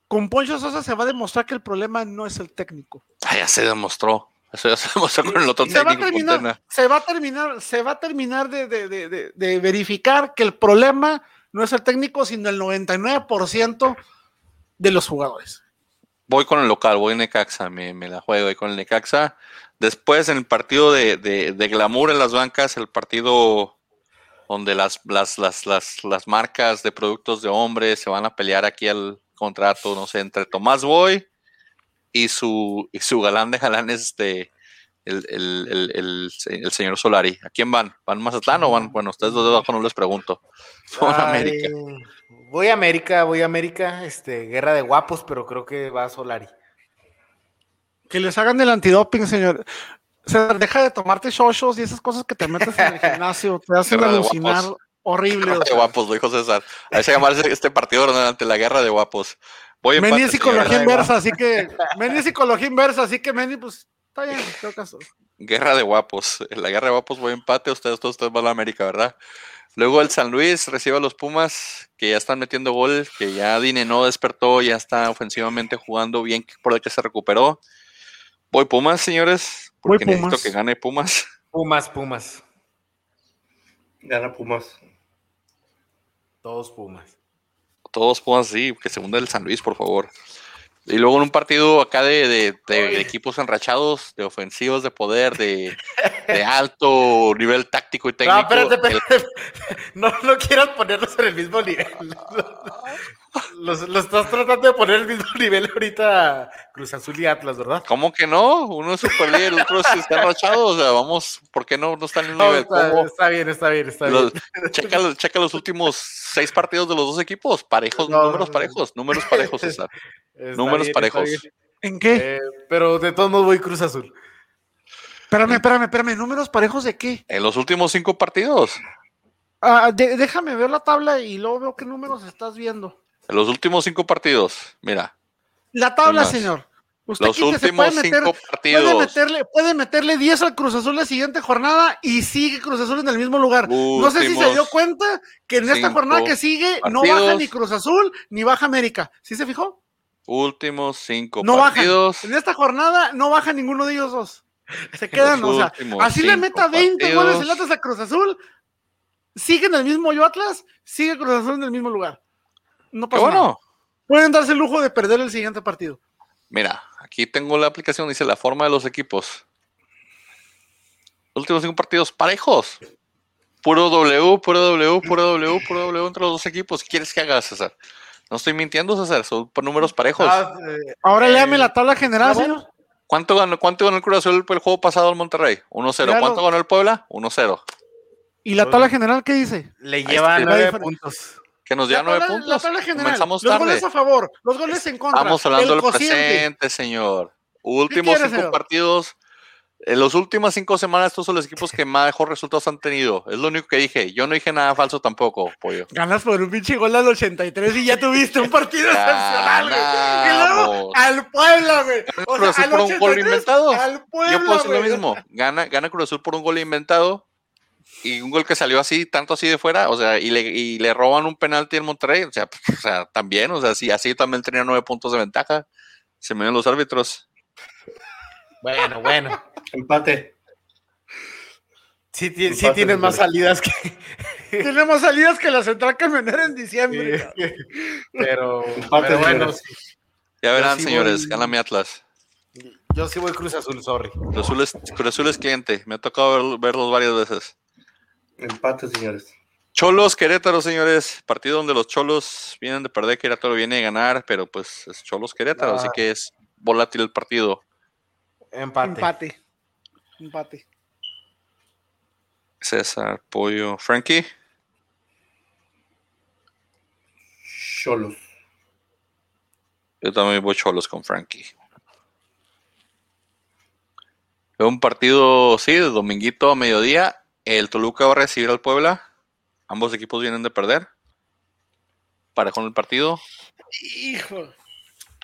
con Poncho Sosa se va a demostrar que el problema no es el técnico. Ah, ya se demostró. Eso ya [laughs] se demostró con el otro Se va a terminar, se va a terminar, se va a terminar de, de- de- de- verificar que el problema no es el técnico, sino el 99% de los jugadores. Voy con el local, voy en Necaxa, me, me la juego ahí con el Necaxa. Después en el partido de, de- de glamour en las bancas, el partido donde las, las, las, las, las marcas de productos de hombres se van a pelear aquí al contrato, no sé, entre Tomás Boy y su, y su galán de galanes, este, el, el, el, el, el señor Solari. ¿A quién van? ¿Van Mazatlán o van? Bueno, ustedes dos de abajo no les pregunto. [laughs] A América. Voy a América, voy a América, este, guerra de guapos, pero creo que va a Solari. Que les hagan el antidoping, señor. Se deja de tomarte shoshos y esas cosas que te metes en el [laughs] gimnasio, te hacen Guerra alucinar guapos. horrible. Guerra o de sea. guapos, lo dijo César. A ese llamarse este partido ante la guerra de guapos. Voy Meni es psicología inversa, así que Meni es psicología inversa, así que Meni, pues está bien, en todo caso. Guerra de guapos. En la guerra de guapos voy empate. Ustedes todos ustedes van a la América, ¿verdad? Luego el San Luis recibe a los Pumas, que ya están metiendo gol, que ya Dine no despertó, ya está ofensivamente jugando bien por el que se recuperó. Voy Pumas, señores, Voy porque necesito Pumas. que gane Pumas. Pumas, Pumas, Gana Pumas. todos Pumas. Todos Pumas, sí, que se hunda el San Luis, por favor. Y luego en un partido acá de, de- de- de equipos enrachados, de ofensivos de poder, de, alto nivel táctico y No, técnico. espérate, el- espérate. [laughs] No, no quieras ponerlos en el mismo nivel. Los, los estás tratando de poner el mismo [laughs] nivel ahorita Cruz Azul y Atlas, ¿verdad? ¿Cómo que no? Uno es super líder, el otro sí está enrachado. O sea, vamos, ¿por qué no, no están en el No, nivel? está, ¿Cómo? está bien, está bien, está Los- bien. [laughs] checa, los- checa los últimos seis partidos de los dos equipos. Parejos, No, números parejos, números parejos, [laughs] César. Está números bien, parejos. ¿En qué? Eh, pero de todos modos voy Cruz Azul. Espérame, espérame, espérame, ¿números parejos de qué? En los últimos cinco partidos. Ah, de- déjame ver la tabla y luego veo qué números estás viendo. En los últimos cinco partidos. Mira, La tabla, señor. Usted los últimos puede meter- cinco Puede partidos. meterle, puede meterle 10 al Cruz Azul la siguiente jornada y sigue Cruz Azul en el mismo lugar. no sé si se dio cuenta que en esta jornada que sigue no baja ni Cruz Azul ni baja América. ¿Sí se fijó? Últimos cinco No bajan. partidos. En esta jornada no baja ninguno de ellos dos. [laughs] Se quedan, Los o sea, así le meta 20 partidos. goles el Atlas a Cruz Azul, sigue en el mismo yo Atlas, sigue Cruz Azul en el mismo lugar. No Qué pasa nada. bueno. Pueden darse el lujo de perder el siguiente partido. Mira, aquí tengo la aplicación, dice la forma de los equipos. Los últimos cinco partidos parejos. Puro W, puro W, puro W, puro W entre los dos equipos. ¿Qué quieres que haga, César? No estoy mintiendo, César, son por números parejos. Ah, eh, Ahora Eh, léame la tabla general, señor. ¿Cuánto ganó, cuánto ganó el Cruz Azul el juego pasado al Monterrey? 1-0. Claro. ¿Cuánto ganó el Puebla? 1-0. ¿Y la tabla general qué dice? le está. nueve puntos. Que nos dio nueve puntos. la tabla general. Comenzamos los tarde. goles a favor, los goles en contra. Estamos hablando el del cociente. presente, señor. Últimos cinco señor? partidos. En las últimas cinco semanas, estos son los equipos que mejor resultados han tenido. Es lo único que dije. Yo no dije nada falso tampoco, pollo. Ganas por un pinche gol al 83 y ya tuviste un partido [laughs] excepcional, güey. Y luego al Puebla, güey. O Cruz Azul por un gol 83, inventado. Al Puebla, Yo puedo decir lo mismo. Gana, gana Cruz Azul por un gol inventado. Y un gol que salió así, tanto así de fuera, o sea, y le, y le roban un penalti al Monterrey, o sea, pues, o sea, también, o sea, sí, así también tenía nueve puntos de ventaja. Se me ven los árbitros. Bueno, bueno. Empate. Sí, sí Empate, tienes más salidas que. [laughs] Tenemos salidas que la central camionera en diciembre. Pero, Empate, pero bueno, sí. Ya verán, sí señores, voy- gana mi Atlas. yo sí voy Cruz Azul, sorry. Cruz Azul es, Cruz Azul es cliente, me ha tocado ver- verlos varias veces. Empate, señores. Cholos Querétaro, señores. Partido donde los Cholos vienen de perder, Querétaro viene de ganar, pero pues es Cholos Querétaro, Ah. así que es volátil el partido. Empate. Empate. Empate. César, Pollo, Frankie. Cholos. Yo también voy Cholos con Frankie. Es un partido, sí, de dominguito a mediodía. El Toluca va a recibir al Puebla. Ambos equipos vienen de perder. Parejo en el partido. Hijo.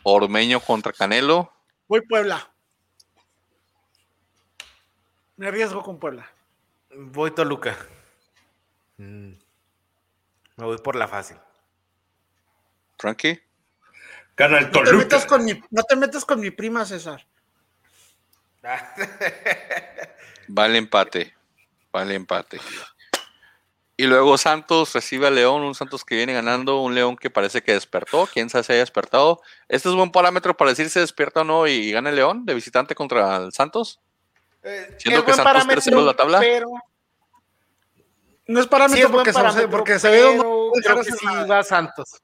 Ormeño contra Canelo. Voy Puebla. Me arriesgo con Puebla. Voy Toluca. Mm. Me voy por la fácil. Frankie. Gana el No te, Toluca. metas con mi, no te metas con mi prima, César. [laughs] Vale empate. Vale empate. Y luego Santos recibe a León, un Santos que viene ganando, un León que parece que despertó, quién sabe si haya despertado. ¿Este es buen parámetro para decir si despierta o no y gana el León de visitante contra el Santos? Eh, Siento es que buen Santos tercero en la tabla. Pero, No es sí parámetro es buen porque, se- porque se ve creo que sí va Santos.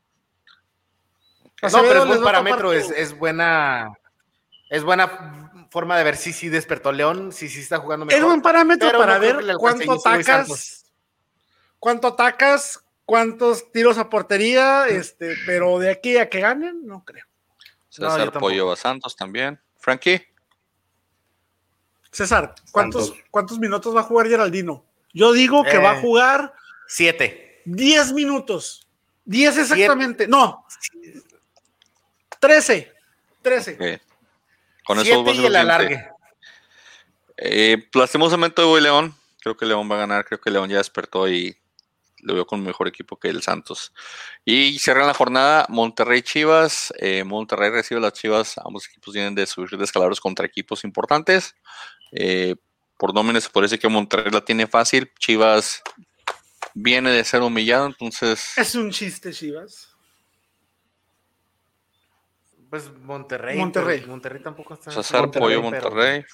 No, pero es buen parámetro, es, es buena es buena forma de ver si sí despertó León, si sí está jugando Es mejor. buen parámetro pero para no ver cuánto atacas, cuánto atacas, cuántos tiros a portería, este, pero de aquí a que ganen, no creo. No, César tampoco. Pollo a Santos también. Frankie. César, ¿cuántos, Santos. ¿cuántos minutos va a jugar Geraldino? Yo digo que Eh. va a jugar Siete. 10 minutos. 10 exactamente. No. 13. 13. eh, con eso va a ser y el alargue. Eh, lastimosamente voy León. Creo que León va a ganar. Creo que León ya despertó y lo veo con mejor equipo que el Santos. Y cierran la jornada Monterrey Chivas. Eh, Monterrey recibe a las Chivas. Ambos equipos vienen de subir de escalaros contra equipos importantes. Eh, por nóminas se parece que Monterrey la tiene fácil. Chivas viene de ser humillado, entonces Es un chiste, Chivas. Pues Monterrey. Monterrey. Monterrey tampoco está. César Monterrey, Pollo pero- Monterrey.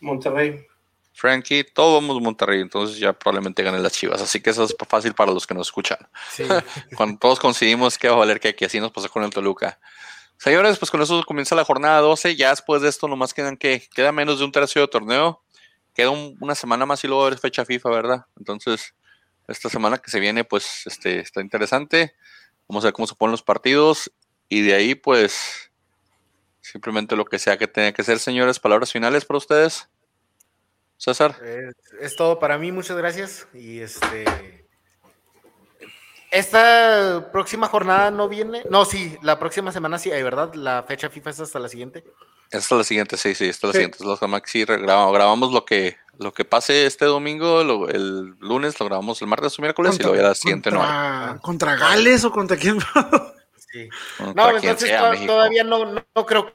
Monterrey. Frankie, todos vamos Monterrey, entonces ya probablemente ganen las Chivas. Así que eso es fácil para los que nos escuchan. Sí. [laughs] Cuando todos coincidimos que va a valer que aquí así nos pasó con el Toluca. Señores, pues con eso comienza la jornada 12. Ya después de esto, nomás quedan que queda menos de un tercio de torneo. Queda un- una semana más y luego es fecha FIFA, ¿verdad? Entonces, esta semana que se viene, pues este, está interesante. Vamos a ver cómo se ponen los partidos. Y de ahí, pues, simplemente lo que sea que tenga que ser, señores. Palabras finales para ustedes. César. Es, es todo para mí, muchas gracias. Y este. Esta próxima jornada no viene. No, sí, la próxima semana sí hay, ¿verdad? La fecha FIFA es hasta la siguiente. Esta es la siguiente, sí, sí, esta es la Sí. siguiente. Es la sí grabamos, grabamos lo que lo que pase este domingo, lo- el lunes, lo grabamos el martes o miércoles y luego ya la siguiente no hay. contra, ¿Contra Gales o contra quién? [laughs] Sí. No, quien entonces sea, to- México. todavía no, no, no creo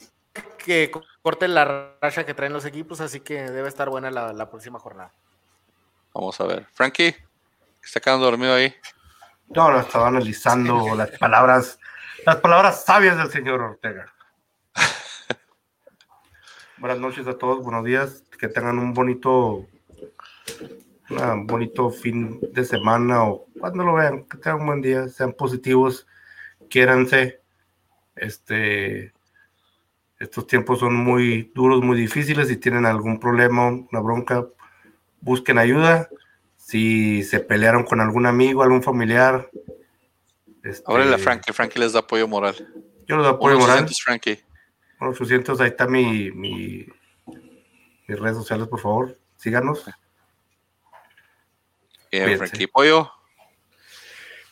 que corte la racha que traen los equipos, así que debe estar buena la, la próxima jornada. Vamos a ver. Frankie, que está quedando dormido ahí. No, no, estaba analizando las palabras, las palabras sabias del señor Ortega. [laughs] Buenas noches a todos, buenos días, que tengan un bonito, un bonito fin de semana o cuando lo vean, que tengan un buen día, sean positivos, quiéranse. Este, estos tiempos son muy duros, muy difíciles. Si tienen algún problema, una bronca, busquen ayuda. Si se pelearon con algún amigo, algún familiar, este, Ábrele a Frankie, Frankie les da apoyo moral. Yo les apoyo moral. 800 Frankie. 800, ahí está mi, mi, mis redes sociales, por favor, síganos. Bien, Cuídense. Frankie. Pollo.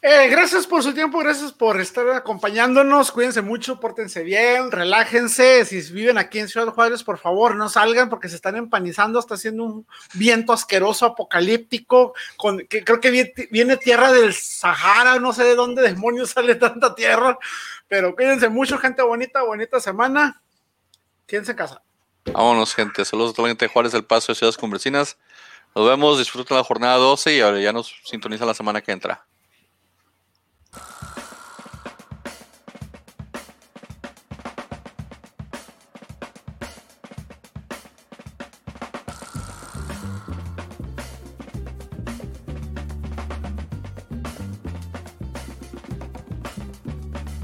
Eh, gracias por su tiempo, gracias por estar acompañándonos. Cuídense mucho, pórtense bien, relájense. Si viven aquí en Ciudad Juárez, por favor, no salgan porque se están empanizando. Está haciendo un viento asqueroso, apocalíptico. Con, que creo que viene, tierra del Sahara, no sé de dónde demonios sale tanta tierra. Pero cuídense mucho, gente bonita, bonita semana. Quédense en casa. Vámonos, gente. Saludos a toda la gente de Juárez, El Paso de Ciudades Convecinas. Nos vemos, disfruten la jornada 12 y ahora ya nos sintonizan la semana que entra.